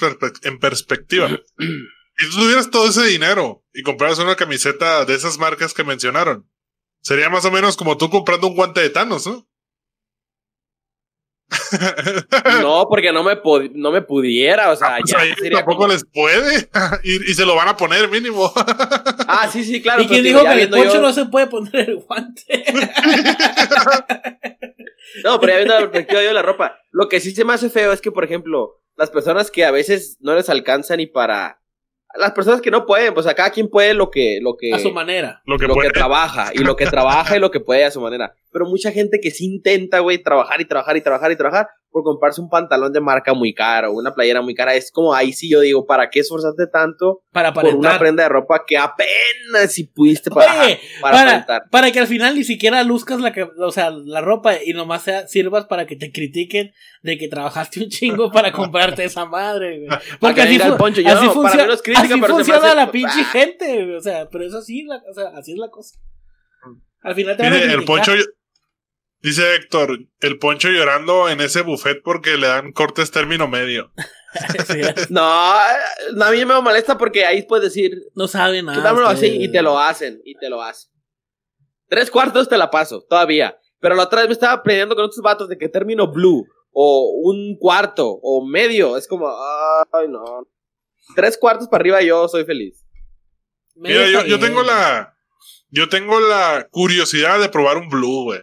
en perspectiva. si tú tuvieras todo ese dinero y compraras una camiseta de esas marcas que mencionaron, sería más o menos como tú comprando un guante de Thanos, ¿no? No, porque no me, no me pudiera, o sea, Ah, pues ya sería tampoco como- les puede y, y se lo van a poner mínimo. Ah, sí, sí, claro. ¿Y quién dijo que el poncho yo- no se puede poner el guante? No, pero ya viendo la perspectiva yo de la ropa. Lo que sí se me hace feo es que, por ejemplo, las personas que a veces no les alcanza ni para... Las personas que no pueden, pues a cada quien puede lo que... Lo que A su manera. lo que lo puede. que trabaja y lo que trabaja y lo que puede a su manera. Pero mucha gente que sí intenta, güey, trabajar y trabajar y trabajar y trabajar por comprarse un pantalón de marca muy caro, una playera muy cara. Es como ahí sí yo digo, ¿para qué esforzarte tanto Para por una prenda de ropa que apenas si pudiste para, Oye, para para, aparentar? para que al final ni siquiera luzcas la, o sea, la ropa y nomás sea, sirvas para que te critiquen de que trabajaste un chingo para comprarte esa madre, güey. Porque que así, venga el fu- Poncho, yo así no, para funciona, es crítica, así pero funciona hace- la pinche gente, güey, o sea, pero es así, la, o sea, así es la cosa. Al final te van a Dice, el criticar. poncho, dice Héctor, el poncho llorando en ese buffet porque le dan cortes término medio. Sí, No, no, a mí me molesta porque ahí puedes decir, no saben nada. dámelo así y te lo hacen, y te lo hacen. Tres cuartos te la paso, todavía. Pero la otra vez me estaba peleando con otros vatos de que término blue, o un cuarto, o medio. Es como, ay, no. Tres cuartos para arriba yo soy feliz. Medio Mira, yo, yo tengo la. Yo tengo la curiosidad de probar un blue, güey.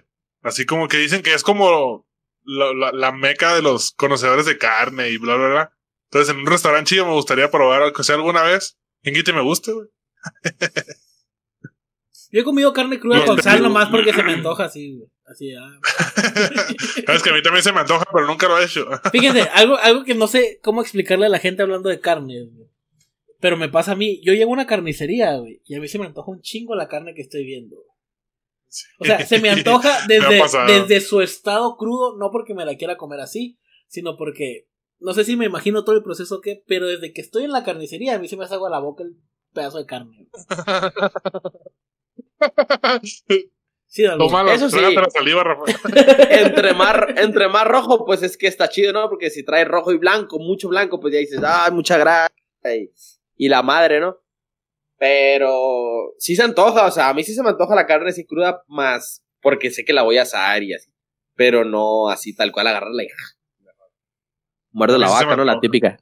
Así como que dicen que es como la, la- la meca de los conocedores de carne y bla, bla, bla. Entonces, en un restaurante chido me gustaría probar, aunque sea alguna vez. Quien quite me guste, güey. Yo he comido carne cruda No, con sal nomás porque se me antoja así, güey. Así, ah. Sabes que a mí también se me antoja, pero nunca lo he hecho. Fíjense, algo, algo que no sé cómo explicarle a la gente hablando de carne, güey. Pero me pasa a mí. Yo llego a una carnicería, güey, y a mí se me antoja un chingo la carne que estoy viendo. O sea, se me antoja desde, desde su estado crudo, no porque me la quiera comer así, sino porque no sé si me imagino todo el proceso o qué, pero desde que estoy en la carnicería a mí se me hace agua a la boca el pedazo de carne. Sí, Eso sí. la saliva, Rafael. entre, más, entre más rojo, pues es que está chido, ¿no? Porque si trae rojo y blanco, mucho blanco, pues ya dices, ah, mucha grasa. Y, y la madre, ¿no? Pero sí se antoja, o sea, a mí sí se me antoja la carne así cruda, más porque sé que la voy a asar y así. Pero no así tal cual agarrarla y. Muerde la vaca, ¿no? La típica.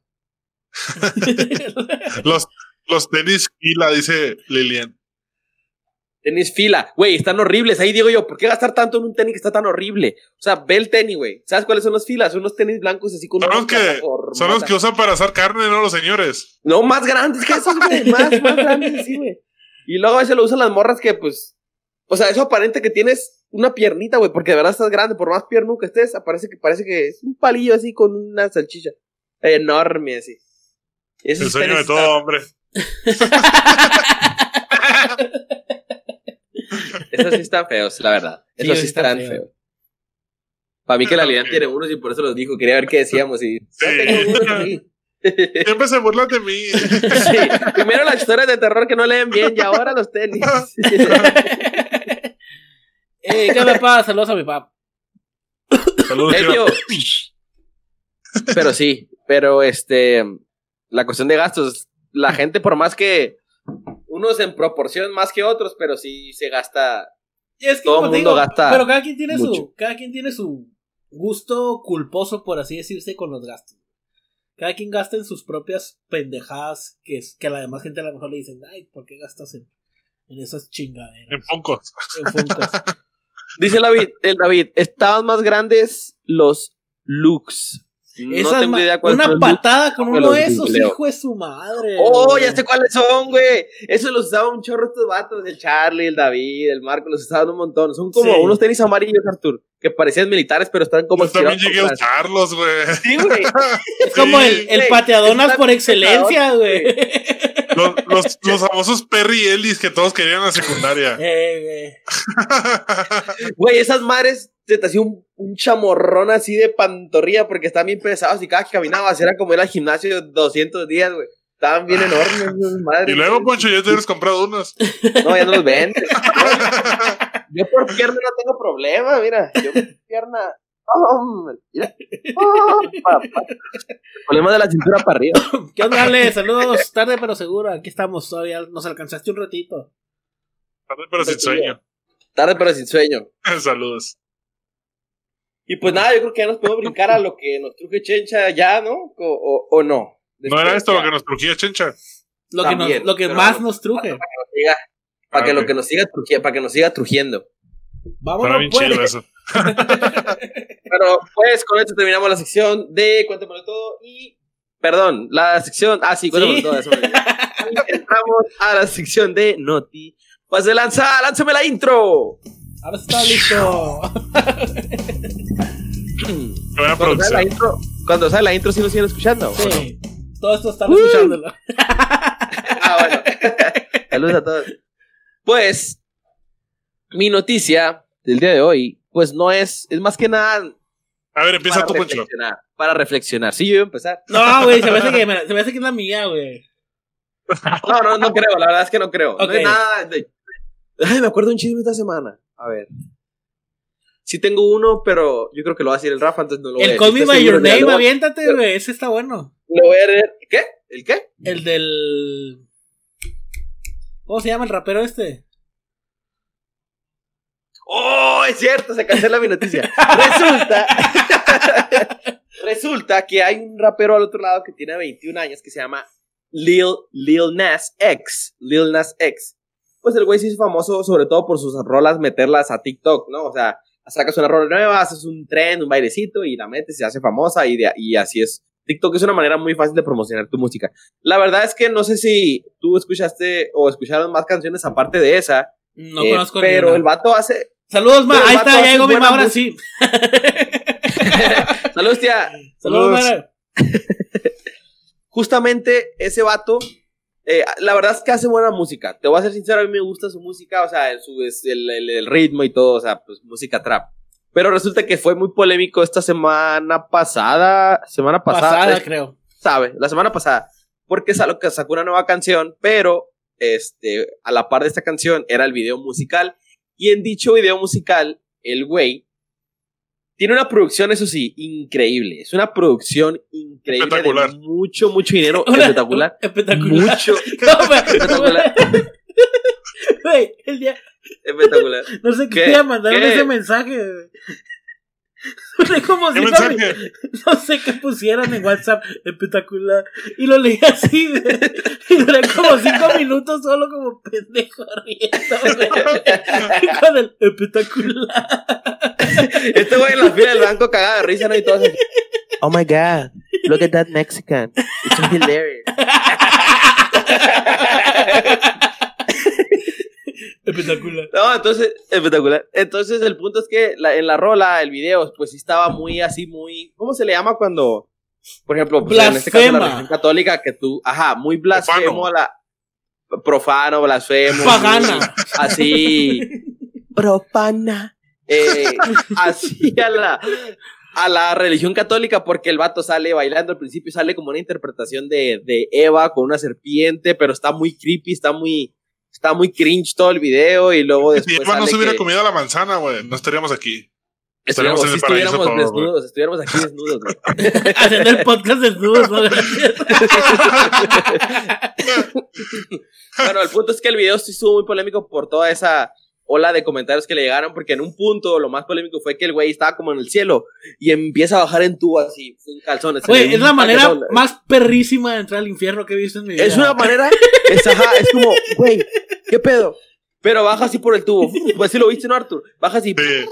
Los, los tenis fila, dice Lilian. Tenis fila, güey, están horribles. Ahí digo yo, ¿por qué gastar tanto en un tenis que está tan horrible? O sea, ve el tenis, güey. ¿Sabes cuáles son las filas? Son unos tenis blancos así con Son una los que, son los que usan para asar carne, ¿no? Los señores. No, más grandes que esos, güey. Más, más grandes, sí, güey. Y luego a veces lo usan las morras que, pues. O sea, eso aparente que tienes una piernita, güey, porque de verdad estás grande. Por más pierno que estés, aparece que, parece que es un palillo así con una salchicha. Enorme, así. Esos El sueño de todo están- hombre. Esos sí están feos, la verdad. Esos sí sí están están feos. feos. Para mí que la Ah, Lian ok. tiene unos y por eso los dijo. Quería ver qué decíamos. Y... Sí. tengo. Siempre se burlan de mí. Sí, primero las historias de terror que no leen bien y ahora los tenis. Eh, ¿Qué me pasa? Saludos a mi papá. Saludos. Pero sí, pero este, la cuestión de gastos, la gente por más que unos en proporción más que otros, pero sí se gasta. Y es que, Todo como te mundo digo, gasta Pero cada quien tiene su. Cada quien tiene su gusto culposo, por así decirse, con los gastos. Cada quien gasta en sus propias pendejadas que, es, que a la demás gente a lo mejor le dicen, ay, ¿por qué gastas en, en esas chingaderas? En Funkos. En Funkos. Dice el David, el David, estaban más grandes los looks. No Esas tengo idea Una patada con uno de esos, hijo de su madre. Oh, güey. ya sé cuáles son, güey. Eso los usaban un chorro estos vatos, el Charlie, el David, el Marco, los usaban un montón. Son como Sí. unos tenis amarillos, Artur, que parecían militares, pero están como Yo también estirados llegué a usarlos, güey. Sí, güey. Es como el, el güey, pateadonas por excelencia, güey. Los, los, los famosos Perry y Ellis que todos querían en la secundaria. Eh, güey. Güey, esas madres se te hacía un, un chamorrón así de pantorrilla porque estaban bien pesados y cada que caminabas era como ir al gimnasio 200 días, güey. Estaban bien enormes esas madres. y luego, Poncho, yo te hubieras comprado unos. No, ya no los venden. Yo por pierna no tengo problema, mira. Yo por pierna. Oh, mira. Oh, papá. Problema de la cintura para arriba. ¿Qué onda, Ale? Saludos, tarde pero seguro. Aquí estamos todavía. Nos alcanzaste un ratito. Tarde, Pero sin sueño. Tarde pero sin sueño. Saludos. Y pues nada, yo creo que ya nos podemos brincar a lo que nos truje Chencha ya, ¿no? O, o, o no. ¿No era Después esto ya. lo que nos trujía Chencha? Lo que, También, nos, lo que más no. nos truje. Siga- para que Ah, lo que nos siga truji- para que nos siga trujiendo. Vámonos, bien pues. chido eso. Pero pues con esto terminamos la sección de Cuéntamelo todo y perdón, la sección, ah sí, Cuéntamelo Sí. todo. eso entramos a la sección de Noti. Pues de lanza, lánzame la intro. Ahora está listo. Buena Cuando sale la intro, cuando sale la intro sí nos siguen escuchando. ¿o no? Sí. Todo esto están escuchándolo. Ah, bueno. Saludos a todos. Pues, mi noticia del día de hoy, pues no es, es más que nada A ver, empieza tú, Poncho. Para reflexionar. Sí, yo iba a empezar. No, güey, se me hace que, se me hace que es la mía, güey. No, no, no creo, la verdad es que no creo. No Ok. es nada de... Ay, me acuerdo un chisme esta semana. A ver. Sí tengo uno, pero yo creo que lo va a decir el Rafa, entonces no lo voy a El decir. Call Me Estoy By Your Name, aviéntate, güey. Ese está bueno. Lo voy a leer. ¿Qué? ¿El qué? El del. ¿Cómo se llama el rapero este? ¡Oh, es cierto! Se cancela mi noticia. Resulta... Resulta que hay un rapero al otro lado que tiene 21 años que se llama Lil, Lil Nas X. Lil Nas X. Pues el güey se hizo famoso sobre todo por sus rolas meterlas a TikTok, ¿no? O sea, sacas una rola nueva, haces un trend, un bailecito y la metes y se hace famosa y, de- y así es. TikTok es una manera muy fácil de promocionar tu música. La verdad es que no sé si tú escuchaste o escucharon más canciones aparte de esa, No eh, conozco pero el vato hace... Saludos, ma. Ahí está, ya llegó mi buena ma. Ahora sí. Saludos, tía. Saludos, Saludos. ma. justamente ese vato, eh, la verdad es que hace buena música. Te voy a ser sincero, a mí me gusta su música, o sea, el, su, el, el- el ritmo y todo, o sea, pues música trap. Pero resulta que fue muy polémico esta semana pasada, semana pasada, Pasada, eh, creo. sabe, la semana pasada, porque sa- que sacó una nueva canción, pero este, a la par de esta canción era el video musical, y en dicho video musical, el güey tiene una producción, eso sí, increíble. Es una producción increíble Espectacular. de mucho, mucho dinero, Una- espectacular. Espectacular. Mucho, No, espectacular, Güey, el día, espectacular. no sé qué, ¿Qué? mandar ese mensaje. güey. No sé cómo ¿Qué si mensaje? no sé qué pusieran en WhatsApp, espectacular. Y lo leí así, güey. Y duré como cinco minutos solo como pendejo riendo. Con el espectacular. Este güey en la fila del banco cagado de risa, ¿no? Y todo así. Oh my god, look at that Mexican. It's so hilarious. Espectacular. No, entonces, espectacular. Entonces, el punto es que la- en la rola, el video, pues sí estaba muy así, muy. ¿Cómo se le llama cuando por ejemplo, pues, en este caso la religión católica, que tú, ajá, muy blasfemo Profano. a la. Profano, blasfemo. Pagana. muy Así. Profana. Eh, así a la. A la religión católica, porque el vato sale bailando al principio, sale como una interpretación de, de Eva con una serpiente, pero está muy creepy, está muy, está muy cringe todo el video, y luego Si después. Eva no se hubiera que- comido la manzana, güey, no estaríamos aquí. Estaríamos en el si paraíso estuviéramos desnudos, estuviéramos aquí desnudos, güey. Haciendo el podcast desnudos, ¿no? Bueno, el punto es que el video sí estuvo muy polémico por toda esa ola de comentarios que le llegaron, porque en un punto lo más polémico fue que el güey estaba como en el cielo y empieza a bajar en tubo así, en calzones. Güey, es la manera paquetón. más perrísima de entrar al infierno que he visto en mi vida. Es una manera, es, ajá, es como, güey, ¿qué pedo? Pero baja así por el tubo, pues si lo viste, ¿no, Arthur? Baja así Sí.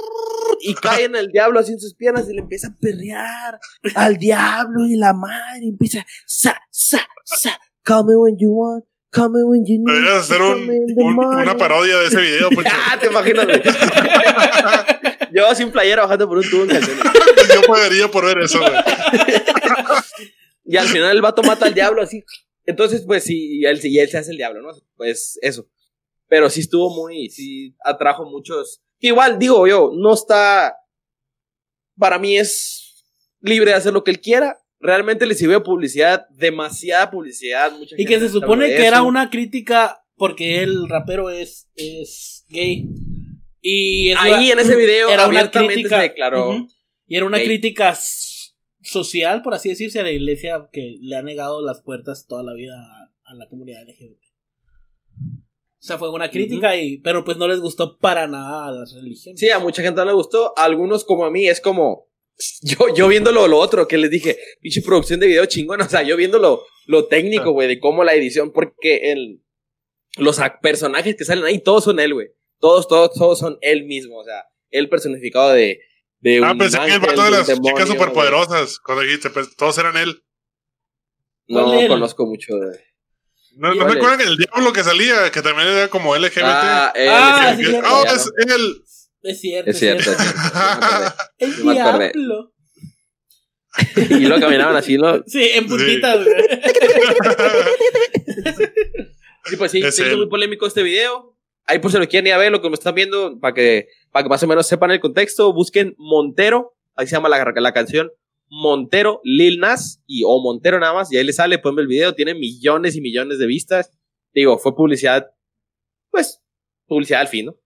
y cae en el diablo así en sus piernas y le empieza a perrear al diablo y la madre y empieza, sa, sa, sa, call me when you want, call me when you need. Deberías hacer un- me in the un- morning". una parodia de ese video. Ah, te imaginas, güey. Yo sin playera bajando por un tubo en calzones. Yo pagaría por ver eso, güey. Y al final el vato mata al diablo así. Entonces, pues sí, y él, y él se hace el diablo, ¿no? Pues eso. Pero sí estuvo muy, sí atrajo muchos. que Igual, digo yo, no está. Para mí es libre de hacer lo que él quiera. Realmente le sirvió publicidad, demasiada publicidad. Mucha Y que se supone que era una crítica porque el rapero es, es gay. Y Ahí en ese video era una crítica. se declaró. Y era una gay. crítica social, por así decirse, a la iglesia que le ha negado las puertas toda la vida a, a la comunidad LGBT. O sea, fue una crítica, y, pero pues no les gustó para nada a las religiones. Sí, a mucha gente no le gustó. A algunos, como a mí, es como. Yo, yo viéndolo lo otro que les dije, pinche producción de video chingón. O sea, yo viendo lo, lo técnico, güey, de cómo la edición, porque el, los personajes que salen ahí, todos son él, güey. Todos, todos, todos son él mismo. O sea, el personificado de. de Ah, un pensé que el ángel, vato de las demonio, chicas superpoderosas. Cuando dijiste, pues, todos eran él. No ¿Cuál él? conozco mucho de. ¿No, ¿no ¿Cuál se acuerdan que el diablo que salía, que también era como LGBT? Ah, él, Ah, sí, sí, oh, es él. Es cierto. Es cierto, es cierto. Yo me acordé. El diablo. y luego caminaban así, ¿no? Sí, en puntitas. Sí, pues sí, Es se hizo él. muy polémico este video. Ahí por si lo quieren ir a ver, lo que me están viendo, para que, para que más o menos sepan el contexto, busquen Montero, ahí se llama la, la canción Montero, Lil Nas, y o Montero nada más, y ahí le sale, ver el video, tiene millones y millones de vistas. Digo, fue publicidad, pues, publicidad al fin, ¿no?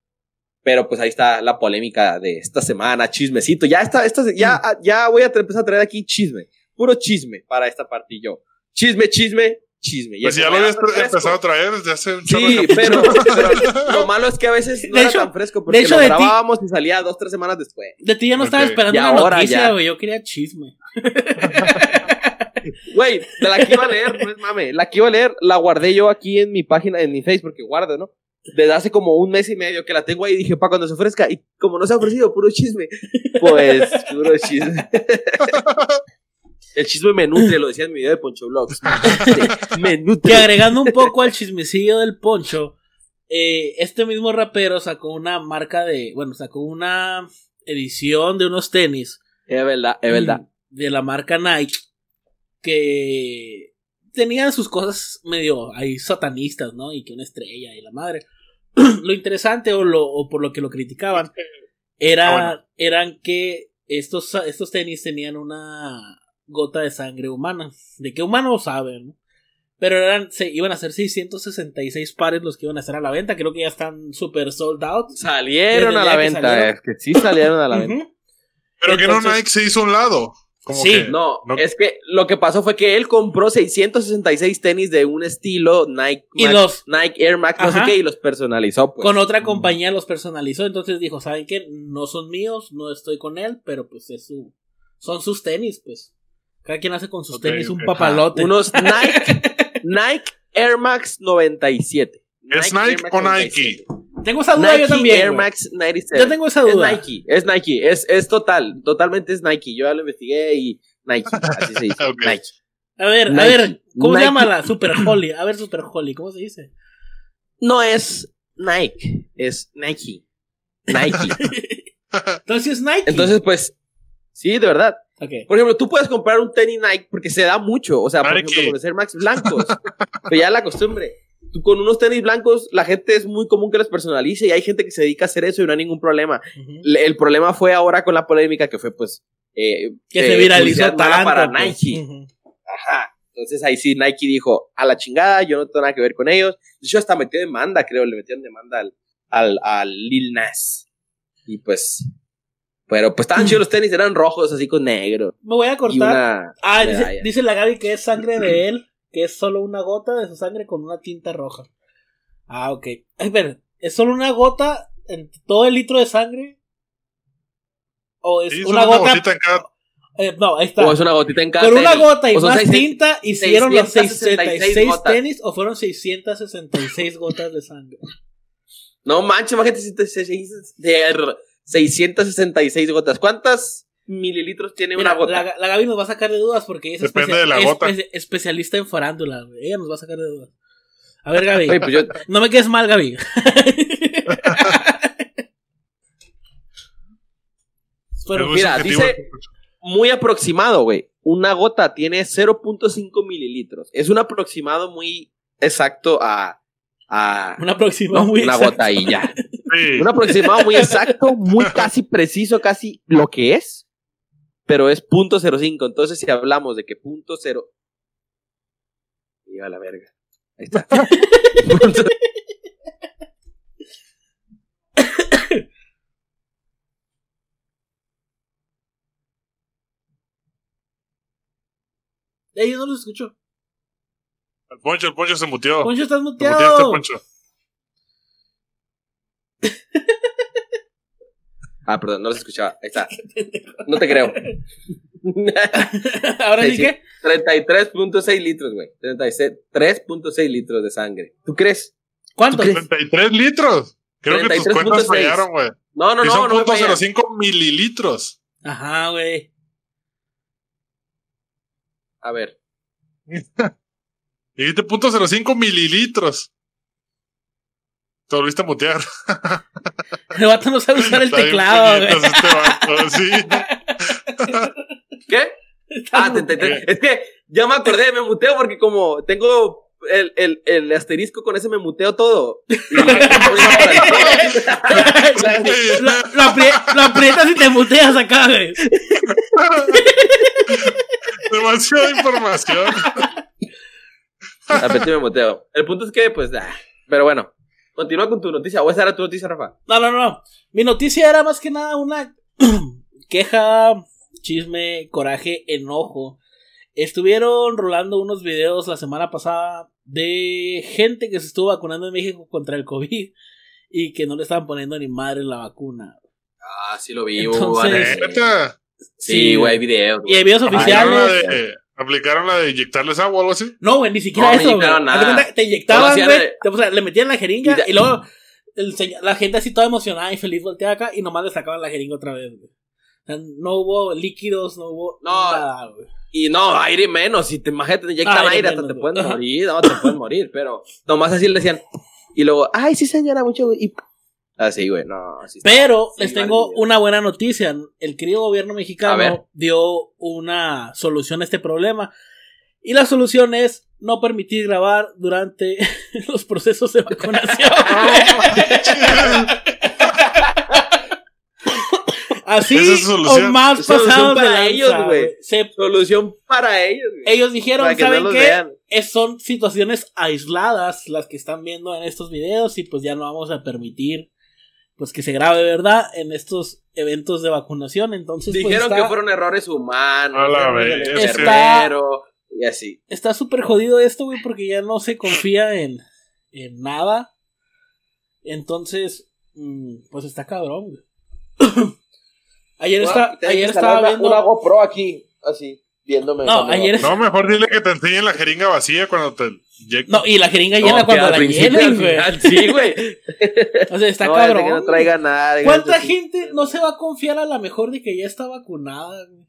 Pero pues ahí está la polémica de esta semana, chismecito. Ya está, esta, ya, ya voy a empezar a traer aquí chisme, puro chisme para esta parte y yo. Chisme, chisme, chisme. Y Pues ya lo habías empezado a traer desde hace un chorro Sí, pero, pero lo malo es que a veces no De era hecho- tan fresco porque de hecho, lo de ti- grabábamos y salía dos, tres semanas después. De ti ya no estaba esperando una ahora noticia, ya. güey. Yo quería chisme. Güey, de la que iba a leer, no es mame, la que iba a leer la guardé yo aquí en mi página, en mi Face, porque guardo, ¿no? Desde hace como un mes y medio que la tengo ahí, dije, pa, cuando se ofrezca, y como no se ha ofrecido, puro chisme, pues, puro chisme. El chisme me nutre, lo decía en mi video de Poncho Vlogs. Me Que nutre. agregando un poco al chismecillo del poncho, eh, este mismo rapero sacó una marca de. Bueno, sacó una edición de unos tenis. Es verdad, es verdad. De la marca Nike. Que tenían sus cosas medio ahí satanistas, ¿no? Y que una estrella y la madre. lo interesante o, lo, o por lo que lo criticaban era, Ah, bueno. eran que estos, estos tenis tenían una gota de sangre humana. ¿De qué humano saben? ¿no? Pero eran, se, iban a ser 666 pares los que iban a estar a la venta. Creo que ya están super sold out. Salieron a la venta, salieron. es que sí salieron a la venta. Pero que no Nike se hizo un lado. Como Sí, que- No, No. es que lo que pasó fue que él compró 666 tenis de un estilo Nike, Y Max- los- Nike Air Max, no sé Ajá. qué, y los personalizó. Pues. Con otra compañía los personalizó. Entonces dijo: ¿Saben qué? No son míos, no estoy con él, pero pues es su. Son sus tenis, pues. Cada quien hace con sus tenis un papalote. Unos Nike, Nike Air Max 97. ¿Es Nike Max o 97. Tengo esa duda Nike yo también. Air. Max 97. Yo tengo esa Es duda. Nike, es Nike, es, es total, totalmente es Nike. Yo ya lo investigué y Nike, así se dice. Nike. A ver, a ver, ¿cómo se llama la Super Holly? A ver, Super Holly, ¿cómo se dice? No es Nike, es Nike. Nike. Entonces es Nike. Entonces, pues, sí, de verdad. Por ejemplo, tú puedes comprar un tenis Nike porque se da mucho. O sea, por Nike. ejemplo, conocer Max blancos. pero ya la costumbre. Tú con unos tenis blancos, la gente es muy común que los personalice y hay gente que se dedica a hacer eso y no hay ningún problema. El problema fue ahora con la polémica que fue, pues. eh, Que eh, se viralizó tanto. para pues. Nike. Ajá. Entonces ahí sí Nike dijo, a la chingada, yo no tengo nada que ver con ellos. De hecho, hasta metió demanda, creo, le metieron demanda al, al, al Lil Nas. Y pues. Pero pues estaban chidos los tenis, eran rojos, así con negro. Me voy a cortar. una. Ah, dice, dice la Gaby que es sangre de él, que es solo una gota de su sangre con una tinta roja. Ah, ok. Ay, pero, ¿es solo una gota en todo el litro de sangre? ¿O es Sí, una gota? gotita en cada- Eh, no, ahí está. O es una gotita en cada Con una gota y O más tinta hicieron los 666 666 gotas. tenis o fueron 666 gotas de sangre. No manches, imagínate si te- se- se- de 666 gotas. ¿Cuántas mililitros tiene Mira, una gota? La, la Gaby nos va a sacar de dudas porque ella es, Depende especia- de la es gota. espe- especialista en farándula. güey. Ella nos va a sacar de dudas. A ver, Gaby. Oye, pues yo, No me quedes mal, Gaby. Pero mira, dice- muy aproximado, güey. Una gota tiene 0.5 mililitros. Es un aproximado muy exacto a. a una próxima no, muy una gota y ya. Sí. Un aproximado muy exacto, muy casi preciso, casi lo que es. Pero es punto .05. Entonces, si hablamos de que punto cero. Lleva la verga. Ahí está. Punto- Eh, yo no los escucho. El Poncho, el Poncho se muteó. Poncho, estás Te muteaste, muteado. Poncho. Ah, perdón, no se escuchaba. Ahí está. No te creo. Ahora sí Sí, sí. que. 33.6 litros, güey. 3.6 litros de sangre. ¿Tú crees? ¿Cuánto? ¿Tú crees? 33 litros. Creo que tus 33.6. cuentas fallaron, güey. No, no, Y no, son no. punto falla. 05 mililitros. Ajá, güey. A ver. Dijiste punto 05 mililitros. Te volviste a mutear. El vato no sabe usar el Está teclado, güey. este vato, sí. ¿Qué? Ah, 33. Es que ya me acordé, me muteo porque como tengo el, el, el asterisco con ese me muteo todo. Y- lo, lo aprie- lo aprietas y te muteas acá, güey. Demasiada información. De repente me muteo. El punto es que, pues, ah, pero bueno. Continúa con tu noticia. ¿O esa era tu noticia, Rafa? No, no, no. Mi noticia era más que nada una queja, chisme, coraje, enojo. Estuvieron rolando unos videos la semana pasada de gente que se estuvo vacunando en México contra el COVID y que no le estaban poniendo ni madre la vacuna. Ah, sí lo vi. Entonces-. Sí, güey, hay videos. Y hay videos ¿Aplicaron la, oficiales. ¿Aplicaron la de inyectarles agua o algo así? No, güey, ni siquiera No, eso, de nada. Te inyectaban, güey. O sea, le metían la jeringa Y de- y, luego el señor- la gente así toda emocionada y feliz volteaba acá y nomás le sacaban la jeringa otra vez, güey. O sea, no hubo líquidos, no hubo No. nada, güey. Y no, aire menos. Si te imaginas, te inyectan Aire aire, hasta te pueden morir. No, te pueden morir, pero nomás así le decían. Y luego, ay, sí, señora, mucho. Y así, güey, no. Así está. Pero Sí, les tengo una buena noticia. El querido gobierno mexicano dio una solución a este problema. Y la solución es no permitir grabar durante los procesos de vacunación. Así Esa es o más Solución pasados de para lanza, ellos, güey. Se- Solución para ellos. Ellos dijeron, que no ¿saben los qué? Es- son situaciones aisladas las que están viendo en estos videos y pues ya no vamos a permitir pues que se grabe, ¿verdad? En estos eventos de vacunación. Entonces, pues, Dijeron está- que fueron errores humanos. A la vez, enfermero, Y así. está súper jodido esto, güey, porque ya no se confía en, en nada. Entonces, mm, pues está cabrón, güey. ayer, está, ayer estaba viendo... Una GoPro aquí, así, viéndome. No, ayer No, mejor dile que te enseñen la jeringa vacía cuando te. No, y la jeringa llena cuando la llenen, güey. Sí, güey. O sea, está no, cabrón. que no traiga nada. ¿Cuánta gente no se va a confiar a la mejor de que ya está vacunada? güey?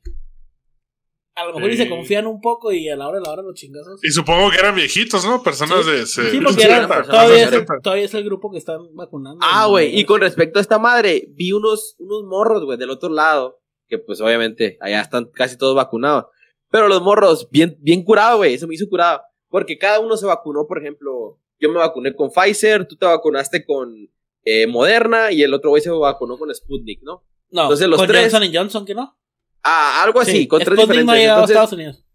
A lo mejor y se confían un poco y a la hora de la hora los chingazos. Y supongo que eran viejitos, ¿no? Personas Sí. de. se- Sí, porque Sí, eran- todavía, es, mayores. todavía es el grupo que están vacunando. Ah, güey, y con respecto a esta madre, vi unos, unos morros, güey, del otro lado, que pues obviamente allá están casi todos vacunados. Pero los morros, bien, bien curado, güey, eso me hizo curado. Porque cada uno se vacunó, por ejemplo, yo me vacuné con Pfizer, tú te vacunaste con eh, Moderna y el otro güey se vacunó con Sputnik, ¿no? No, Entonces, los con tres- Johnson Johnson, ¿que no? Ah, algo así, Sí, con tres Sputnik no ha diferentes. llegado Entonces, a Estados Unidos.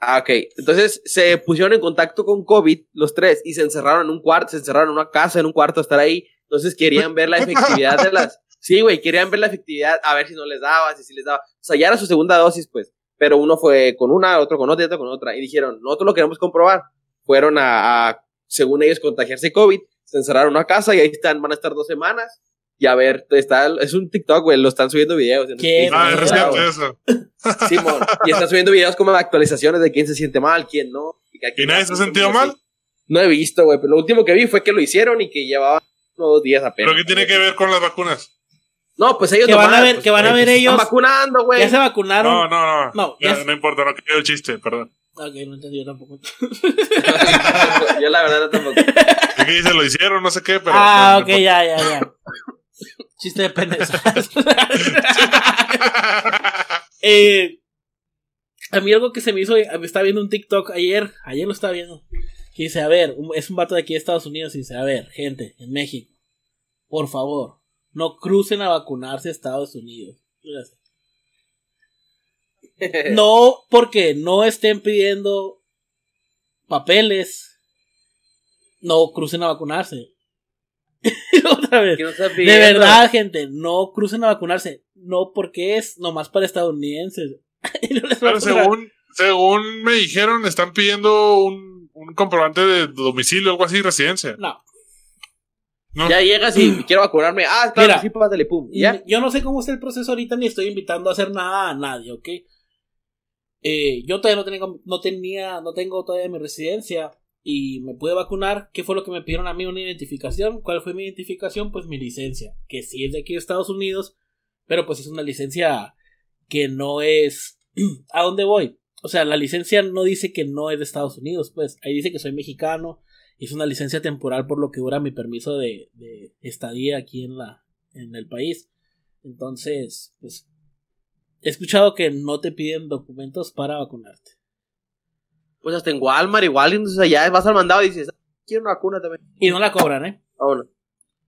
Ah, ok. Entonces se pusieron en contacto con COVID los tres y se encerraron en un cuarto, se encerraron en una casa, en un cuarto a estar ahí. Entonces querían ver la efectividad de las. Sí, güey, querían ver la efectividad, a ver si no les daba, si sí les daba. O sea, ya era su segunda dosis, pues. Pero uno fue con una, otro con otra y otro con otra. Y dijeron, nosotros lo queremos comprobar. Fueron a, a, según ellos, contagiarse COVID, se encerraron en una casa y ahí están, van a estar dos semanas. Y a ver, está, es un TikTok, güey, lo están subiendo videos. ¿Qué? Ah, es eso. Simón. Y están subiendo videos como de actualizaciones de quién se siente mal, quién no. que- ¿Y nadie se ha sentido mal? No he visto, güey, pero lo último que vi fue que lo hicieron y que llevaba unos dos días apenas. ¿Pero qué tiene que ver con las vacunas? No, pues ellos Que van a ver- pues, que van a eh, ver pues, ellos- Están vacunando, güey. Ya se vacunaron. No, no, no. No, Ya, ya- no importa, no quedó el chiste, perdón. Ok, no entendí yo tampoco. Yo la verdad no tampoco. Es que dice, lo hicieron, no sé qué, pero. ah, no, ok, no ya, ya, ya. Chiste de importa. eh, a mí algo que se me hizo, me estaba viendo un TikTok ayer, ayer lo estaba viendo, que dice, a ver, un- es un vato de aquí de Estados Unidos y dice, a ver, gente, en México, por favor, no crucen a vacunarse a Estados Unidos. No porque no estén pidiendo papeles, no crucen a vacunarse. Otra vez. No De verdad, gente, no crucen a vacunarse. No porque es nomás para estadounidenses. No Pero según, según me dijeron, están pidiendo un, un comprobante de domicilio, algo así, residencia. No. ¿No? Ya llegas y quiero vacunarme. Ah, claro, Mira. sí, pásale, pum. ¿Y ¿Ya? Yo no sé cómo está el proceso ahorita ni estoy invitando a hacer nada a nadie, ¿ok? Eh, yo todavía no tenía, no tenía, no tengo todavía mi residencia y me pude vacunar. ¿Qué fue lo que me pidieron a mí? Una identificación. ¿Cuál fue mi identificación? Pues mi licencia, que sí es de aquí de Estados Unidos, pero pues es una licencia que no es... ¿A dónde voy? O sea, la licencia no dice que no es de Estados Unidos, pues ahí dice que soy mexicano. Es una licencia temporal por lo que dura mi permiso de, de estadía aquí en la en el país. Entonces, pues he escuchado que no te piden documentos para vacunarte. Pues hasta en Walmart igual, entonces allá vas al mandado y dices, "Ah, quiero una vacuna también. Y no la cobran, ¿eh? Ah, bueno.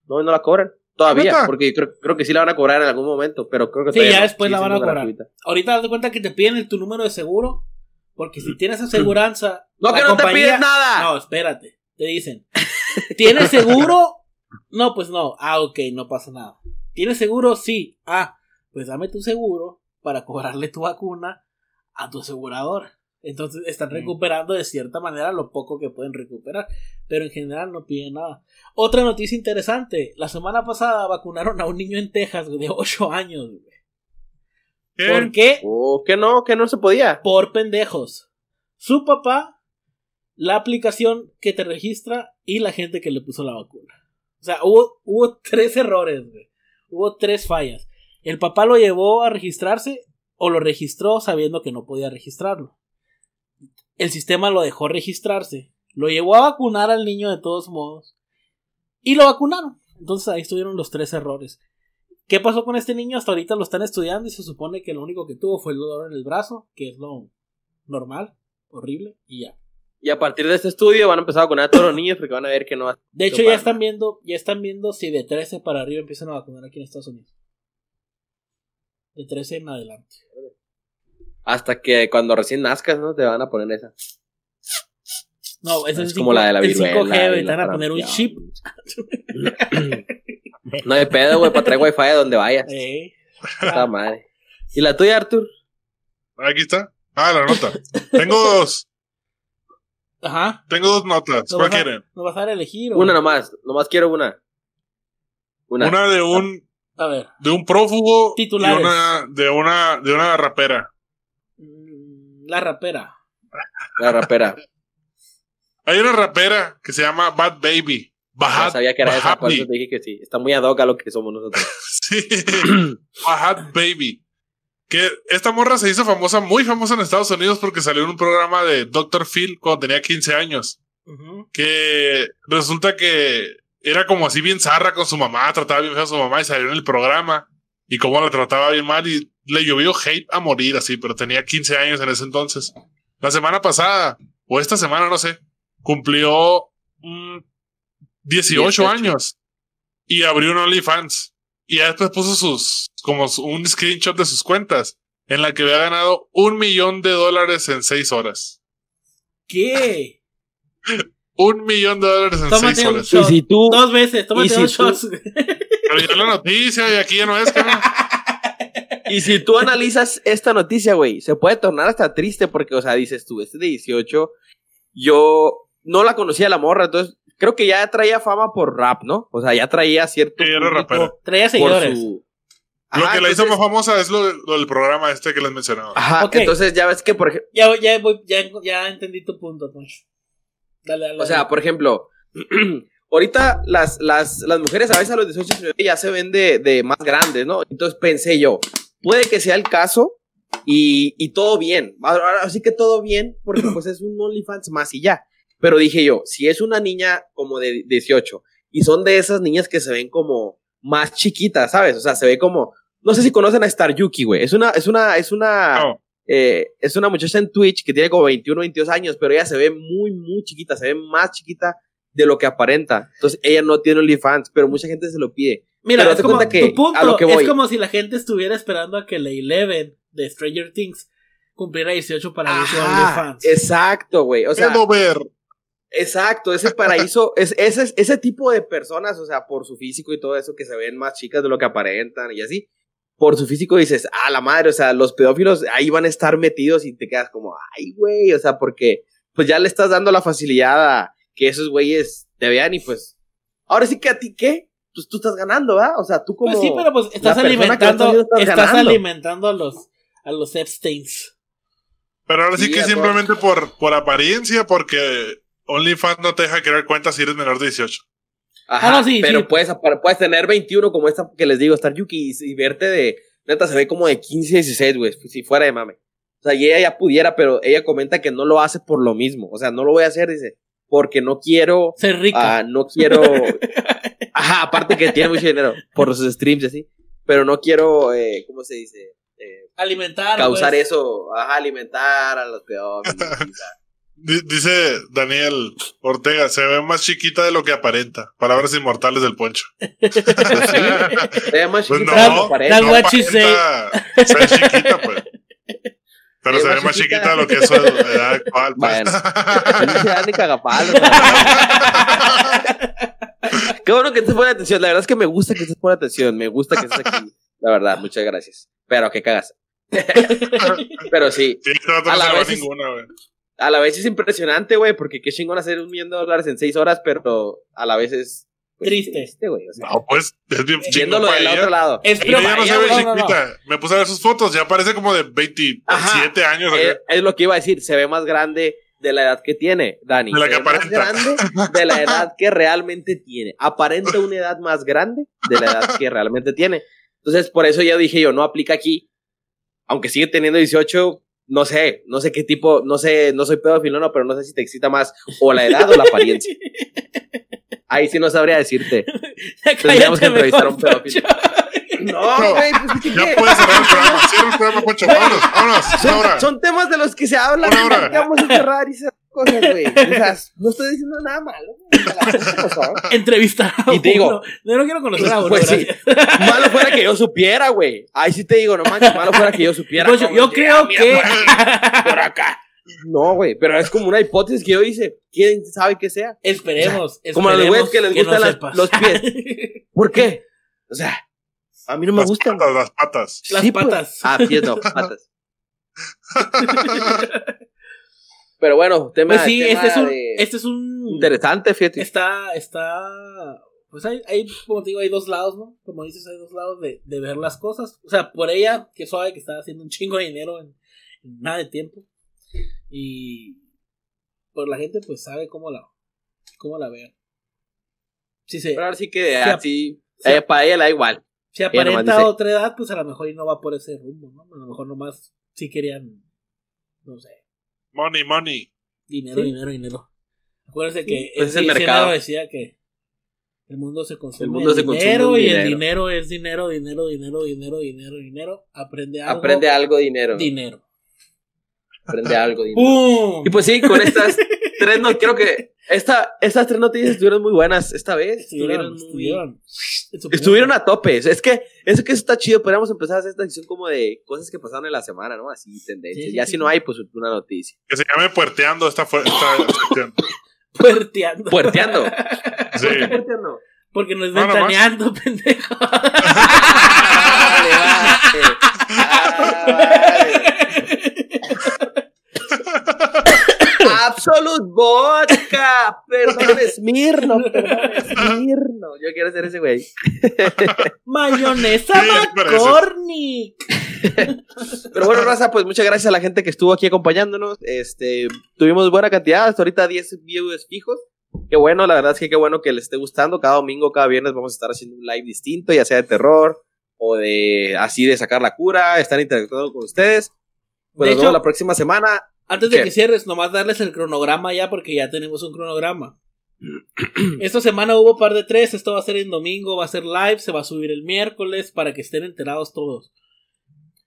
No, no la cobran. Todavía, porque creo, creo que sí la van a cobrar en algún momento, pero creo que Sí, ya no. después la van a cobrar. gratuita. Ahorita de cuenta que te piden el- tu número de seguro, porque si tienes aseguranza, No, la que no te compañía- piden nada. No, espérate. Te dicen, ¿tienes seguro? No, pues no. Ah, ok, no pasa nada. ¿Tienes seguro? Sí. Ah, pues dame tu seguro para cobrarle tu vacuna a tu asegurador. Entonces están recuperando de cierta manera lo poco que pueden recuperar, pero en general no piden nada. Otra noticia interesante, la semana pasada vacunaron a un niño en Texas de 8 años. güey. ¿Qué? ¿Por qué? Oh, que no, que no se podía. por pendejos. Su papá, la aplicación que te registra y la gente que le puso la vacuna. O sea, hubo, tres errores, güey. Hubo tres fallas. El papá lo llevó a registrarse o lo registró sabiendo que no podía registrarlo. El sistema lo dejó registrarse. Lo llevó a vacunar al niño de todos modos. Y lo vacunaron. Entonces ahí estuvieron los tres errores. ¿Qué pasó con este niño? Hasta ahorita lo están estudiando y se supone que lo único que tuvo fue el dolor en el brazo, que es lo normal, horrible, y ya. Y a partir de este estudio van a empezar a vacunar a todos los niños porque van a ver que no. De hecho, ya están viendo, ya están viendo si de 13 para arriba empiezan a vacunar aquí en Estados Unidos. De 13 en adelante. Hasta que cuando recién nazcas, ¿no? Te van a poner esa. No, esa Es es, como la de la el viruela 5G, güey, y te van a poner un chip. No hay pedo, güey, para traer wifi a donde vayas. Eh, Está madre. ¿Y la tuya, Artur? Aquí está. Ah, la nota. Tengo dos. Ajá. Tengo dos notas. ¿No ¿Cuál quieren? ¿No vas a dar a elegir? o- Una nomás. Nomás quiero una. Una. Una de un A ver. de un prófugo Titulares. y una de una de una rapera. Mm, La rapera. La rapera. Hay una rapera que se llama Bad Baby. Sabía que era esa, por eso te dije que sí. Está muy ad hoc a lo que somos nosotros. Sí. Bahad Baby. Que esta morra se hizo famosa, muy famosa en Estados Unidos porque salió en un programa de Dr. Phil cuando tenía 15 años. Que resulta que era como así bien zarra con su mamá, trataba bien feo a su mamá y salió en el programa. Y cómo la trataba bien mal y le llovió hate a morir así, pero tenía 15 años en ese entonces. La semana pasada, o esta semana, no sé, cumplió mm, 18, 18. años y abrió un OnlyFans. Y ya después puso sus, como un screenshot de sus cuentas en la que había ganado un millón de dólares en seis horas. ¿Qué? Un millón de dólares en Tómate seis un horas. Y si tú, Dos veces, tómate si dos tú- shots. Pero ya la noticia y aquí ya no es, cabrón. y si tú analizas esta noticia, güey, se puede tornar hasta triste porque, o sea, dices tú, este de 18, yo no la conocía la morra, entonces creo que ya traía fama por rap, ¿no? O sea, ya traía cierto Sí, era rapera. Traía seguidores. su... Lo que la hizo entonces- más famosa es lo, lo del programa este que les mencionaba. Ajá, Ok. entonces ya ves que, por ejemplo, Ya, ya, voy, ya, ya entendí tu punto, Poncho. Dale, dale. O sea, por ejemplo, ahorita las, las, las mujeres a veces a los 18 años ya se ven de, de más grandes, ¿no? Entonces pensé yo, puede que sea el caso y, y todo bien. Ahora Así que todo bien, porque pues es un OnlyFans más y ya. Pero dije yo, si es una niña como de 18 y son de esas niñas que se ven como más chiquitas, ¿sabes? O sea, se ve como, no sé si conocen a Star Yuki, güey. Es una, es una, es una, eh, es una muchacha en Twitch que tiene como 21, 22 años, pero ella se ve muy, muy chiquita, se ve más chiquita de lo que aparenta. Entonces, ella no tiene OnlyFans, pero mucha gente se lo pide. Mira, pero es como, cuenta que tu punto a lo que voy. es como si la gente estuviera esperando a que la Eleven de Stranger Things cumpliera 18 para irse OnlyFans. exacto, güey. O sea, puedo ver. Exacto, ese paraíso, es, ese, ese tipo de personas, o sea, por su físico y todo eso, que se ven más chicas de lo que aparentan y así. Por su físico dices, ah, la madre, o sea, los pedófilos ahí van a estar metidos y te quedas como, ay, güey, o sea, porque pues ya le estás dando la facilidad a que esos güeyes te vean y pues, ahora sí que a ti, ¿qué? Pues tú estás ganando, ¿verdad? O sea, tú como... Pues sí, pero pues estás alimentando, estás alimentando a los a los Epsteins. Pero ahora sí, Sí, que simplemente por, por apariencia, porque OnlyFans no te deja crear cuentas si eres menor de 18. Ajá, Ah, no, sí, pero sí. Puedes, puedes tener 21 como esta que les digo, Star Yuki, y, y verte de, neta, se ve como de 15, 16, güey, si fuera de mame. O sea, y ella ya pudiera, pero ella comenta que no lo hace por lo mismo. O sea, no lo voy a hacer, dice, porque no quiero, Ser rica. ah, no quiero, ajá, aparte que tiene mucho dinero por sus streams y así, pero no quiero, eh, ¿cómo se dice? Eh, alimentar. causar pues. eso, ajá, alimentar a los pedófilos. Dice Daniel Ortega, se ve más chiquita de lo que aparenta. Palabras inmortales del poncho. Se ve más Pues chiquita de lo que no, aparenta. No aparenta ser chiquita, pues. Pero Se se ve ve más chiquita. chiquita de lo que es su edad actual. pues. Bueno. No se da ni cagapalo. Qué bueno que estés poniendo atención. La verdad es que me gusta que estés poniendo atención. Me gusta que estés aquí. La verdad, muchas gracias. Pero que cagas. Pero sí, Sí, este vato A no la se vez ninguna, güey. A la vez es impresionante, güey, porque qué chingón hacer un millón de dólares en seis horas, pero a la vez es pues, Triste. güey. O sea, No, pues es bien chingón viéndolo para del ella. otro lado. Es ella no se ve no, no, no. chiquita. Me puse a ver sus fotos, ya parece como de 27 Ajá. años. ¿o Eh, es lo que iba a decir, se ve más grande de la edad que tiene, Dani. De la Se que ve más grande de la edad que realmente tiene. Aparenta una edad más grande de la edad que realmente tiene. Entonces, por eso ya dije yo, no aplica aquí. Aunque sigue teniendo 18, no sé, no sé qué tipo, no sé, no soy pedófilo, no, pero no sé si te excita más o la edad o la apariencia. Ahí sí no sabría decirte. Tendríamos que entrevistar a un pedófilo. No, güey, pues ¿qué? Ya puedes cerrar el programa. Cierra el programa, Poncho. Vámonos, vámonos. Una Son, hora. son temas de los que se habla. Una hora. que Vamos a cerrar y esas cosas, güey. O sea, no estoy diciendo nada malo. O sea. Entrevistar a Y te digo- uno. Yo no quiero conocer a uno. Pues sí. Malo fuera que yo supiera, güey. Ahí sí te digo, no manches, malo fuera que yo supiera. Cómo yo creo mira, que. Por acá. No, güey, pero es como una hipótesis que yo hice. ¿Quién sabe qué sea? Esperemos. como a los esperemos güeyes que les no gustan las- los pies. ¿Por qué? O sea, a mí no me Las gustan. patas, las patas. Las Sí, pues. patas. Ah, pies no, patas. Pero bueno, tema, Pues sí, tema este es un. de- Este es un. interesante, fíjate. Está. Está. Pues hay, hay, como te digo, hay dos lados, ¿no? Como dices, hay dos lados de, de ver las cosas. O sea, por ella, que suave que está haciendo un chingo de dinero en, en nada de tiempo. Y. Por la gente, pues sabe cómo la. Cómo la vean. Sí, sí. Pero ahora sí que Sí, así, sí. eh, para ella le da igual. Si aparenta dice- otra edad, pues a lo mejor y no va por ese rumbo, ¿no? A lo mejor nomás sí querían, no sé, Money, money. dinero, Sí. dinero, dinero. Acuérdense que pues es el ese mercado. decía que El mundo se consume El mundo se consume dinero y el dinero. dinero es dinero, dinero, dinero, dinero, dinero, dinero. Aprende algo. Aprende algo dinero. Dinero. Aprende algo. ¡Pum! Y pues sí, con estas tres no creo que esta, estas tres noticias estuvieron muy buenas esta vez. Estuvieron, Estuvieron, muy- estuvieron. a tope. Es que eso que eso está chido. Podríamos empezar a hacer esta sección como de cosas que pasaron en la semana, ¿no? Así tendencias. Sí, sí, ya sí, si no hay, pues una noticia. Que se llame puerteando esta, fue, esta sección. Puerteando. Puerteando. Sí. Puerteando. Porque nos No, ventaneando, pendejo. Vale, vale. Ah, vale. Absolute Vodka. Perdón, Smirno. Perdón, Smirno. Yo quiero ser ese güey. Mayonesa. McCormick. Pero bueno, Raza, pues muchas gracias a la gente que estuvo aquí acompañándonos. Este, tuvimos buena cantidad, hasta ahorita 10 views fijos. Qué bueno, la verdad es que qué bueno que les esté gustando. Cada domingo, cada viernes vamos a estar haciendo un live distinto, ya sea de terror o de así de sacar la cura, estar interactuando con ustedes. Pues De nos vemos la próxima semana. Antes de ¿Qué? que cierres, nomás darles el cronograma ya porque ya tenemos un cronograma. Esta semana hubo par de tres, esto va a ser en domingo, va a ser live, se va a subir el miércoles para que estén enterados todos.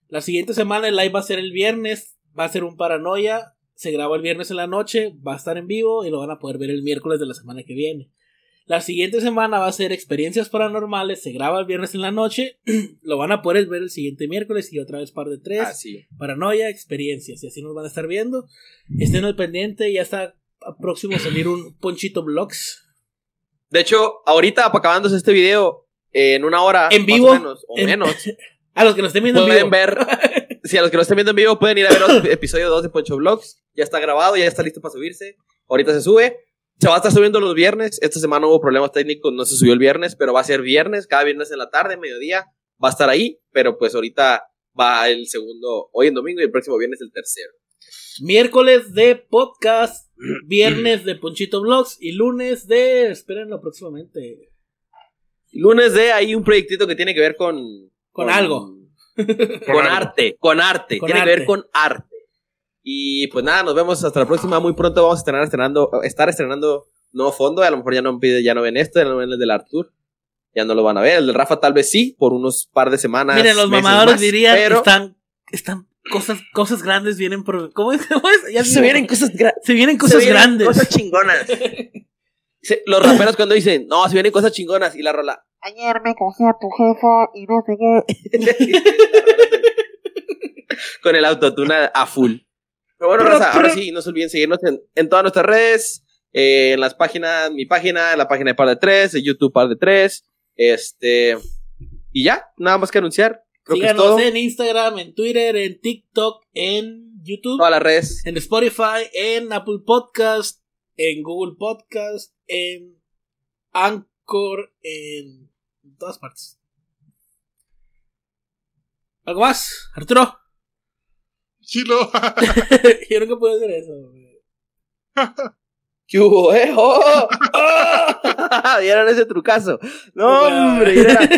La siguiente semana el live va a ser el viernes, va a ser un paranoia, se graba el viernes en la noche, va a estar en vivo y lo van a poder ver el miércoles de la semana que viene. La siguiente semana va a ser experiencias paranormales, se graba el viernes en la noche, lo van a poder ver el siguiente miércoles y otra vez par de tres. Ah, sí. Paranoia, experiencias, y así nos van a estar viendo. Estén al pendiente, ya está próximo a salir un Ponchito Vlogs. De hecho, ahorita acabándose este video, eh, en una hora. En vivo, O menos. O en- menos A los que nos estén viendo en pueden vivo. ver. Si a los que lo estén viendo en vivo pueden ir a ver el episodio 2 de Poncho Vlogs. Ya está grabado, ya está listo para subirse. Ahorita se sube. Se va a estar subiendo los viernes. Esta semana hubo problemas técnicos, no se subió el viernes, pero va a ser viernes, cada viernes en la tarde, mediodía. Va a estar ahí, pero pues ahorita va el segundo, hoy en domingo y el próximo viernes el tercero. Miércoles de podcast, viernes de Ponchito Vlogs y lunes de. Espérenlo próximamente. Lunes de ahí un proyectito que tiene que ver con. Con algo. Con, arte, con arte. Con tiene que ver con arte. Y pues nada, nos vemos hasta la próxima. Muy pronto vamos a estrenar, estrenando, estar estrenando nuevo fondo. A lo mejor ya no, pide- ya no ven esto, ya no ven el del Artur. Ya no lo van a ver. El de Rafa tal vez sí, por unos par de semanas. Miren, los meses mamadores más, dirían Pero están. Están cosas, cosas grandes vienen por. ¿Cómo es? ¿Cómo es? Ya se vienen cosas, se vienen se cosas vienen grandes. Cosas chingonas. Se- los raperos cuando dicen, no, se vienen cosas chingonas. Y la rola, Ayer me cogí a tu jefa y no sé qué. con el autotune a- a full. Pero bueno, raza, ahora sí, no se olviden seguirnos en, en todas nuestras redes, eh, en las páginas, mi página, en la página de Par de Tres, de YouTube Par de Tres, este, y ya, nada más que anunciar. Creo que es Síganos todo. en Instagram, en Twitter, en TikTok, en YouTube, Todas las redes. en Spotify, en Apple Podcast, en Google Podcast, en Anchor, en todas partes. ¿Algo más? Arturo. Chilo. Yo nunca puedo hacer eso. ¿Qué hubo, eh? ¡Oh! ¡Oh! ¿Vieron ese trucazo? No, hombre, era-.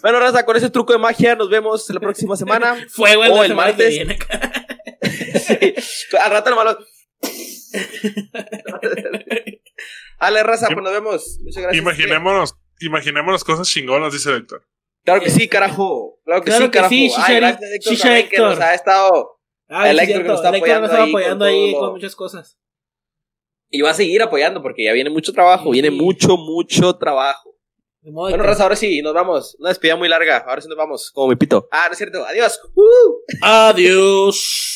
Bueno, raza, con ese truco de magia nos vemos la próxima semana. Fuego en O el martes. viene. Sí. Al rato nomás Ale, raza, pues nos vemos. Muchas gracias. Imaginémonos, imaginémonos cosas chingonas, dice Héctor. Claro que sí, carajo. Claro que Claro sí, que carajo. sí, Ay, gracias, Héctor, Shisha también, que Héctor. nos ha estado Ah, El Héctor que nos está El Héctor nos apoyando estaba ahí con apoyando ahí con muchas cosas. y va a seguir apoyando porque ya viene mucho trabajo. Viene mucho, mucho trabajo. Bueno, que- raza, ahora sí, nos vamos. Una despedida muy larga. Ahora sí nos vamos. Como mi pito. Ah, no es cierto. Adiós. Uh. Adiós.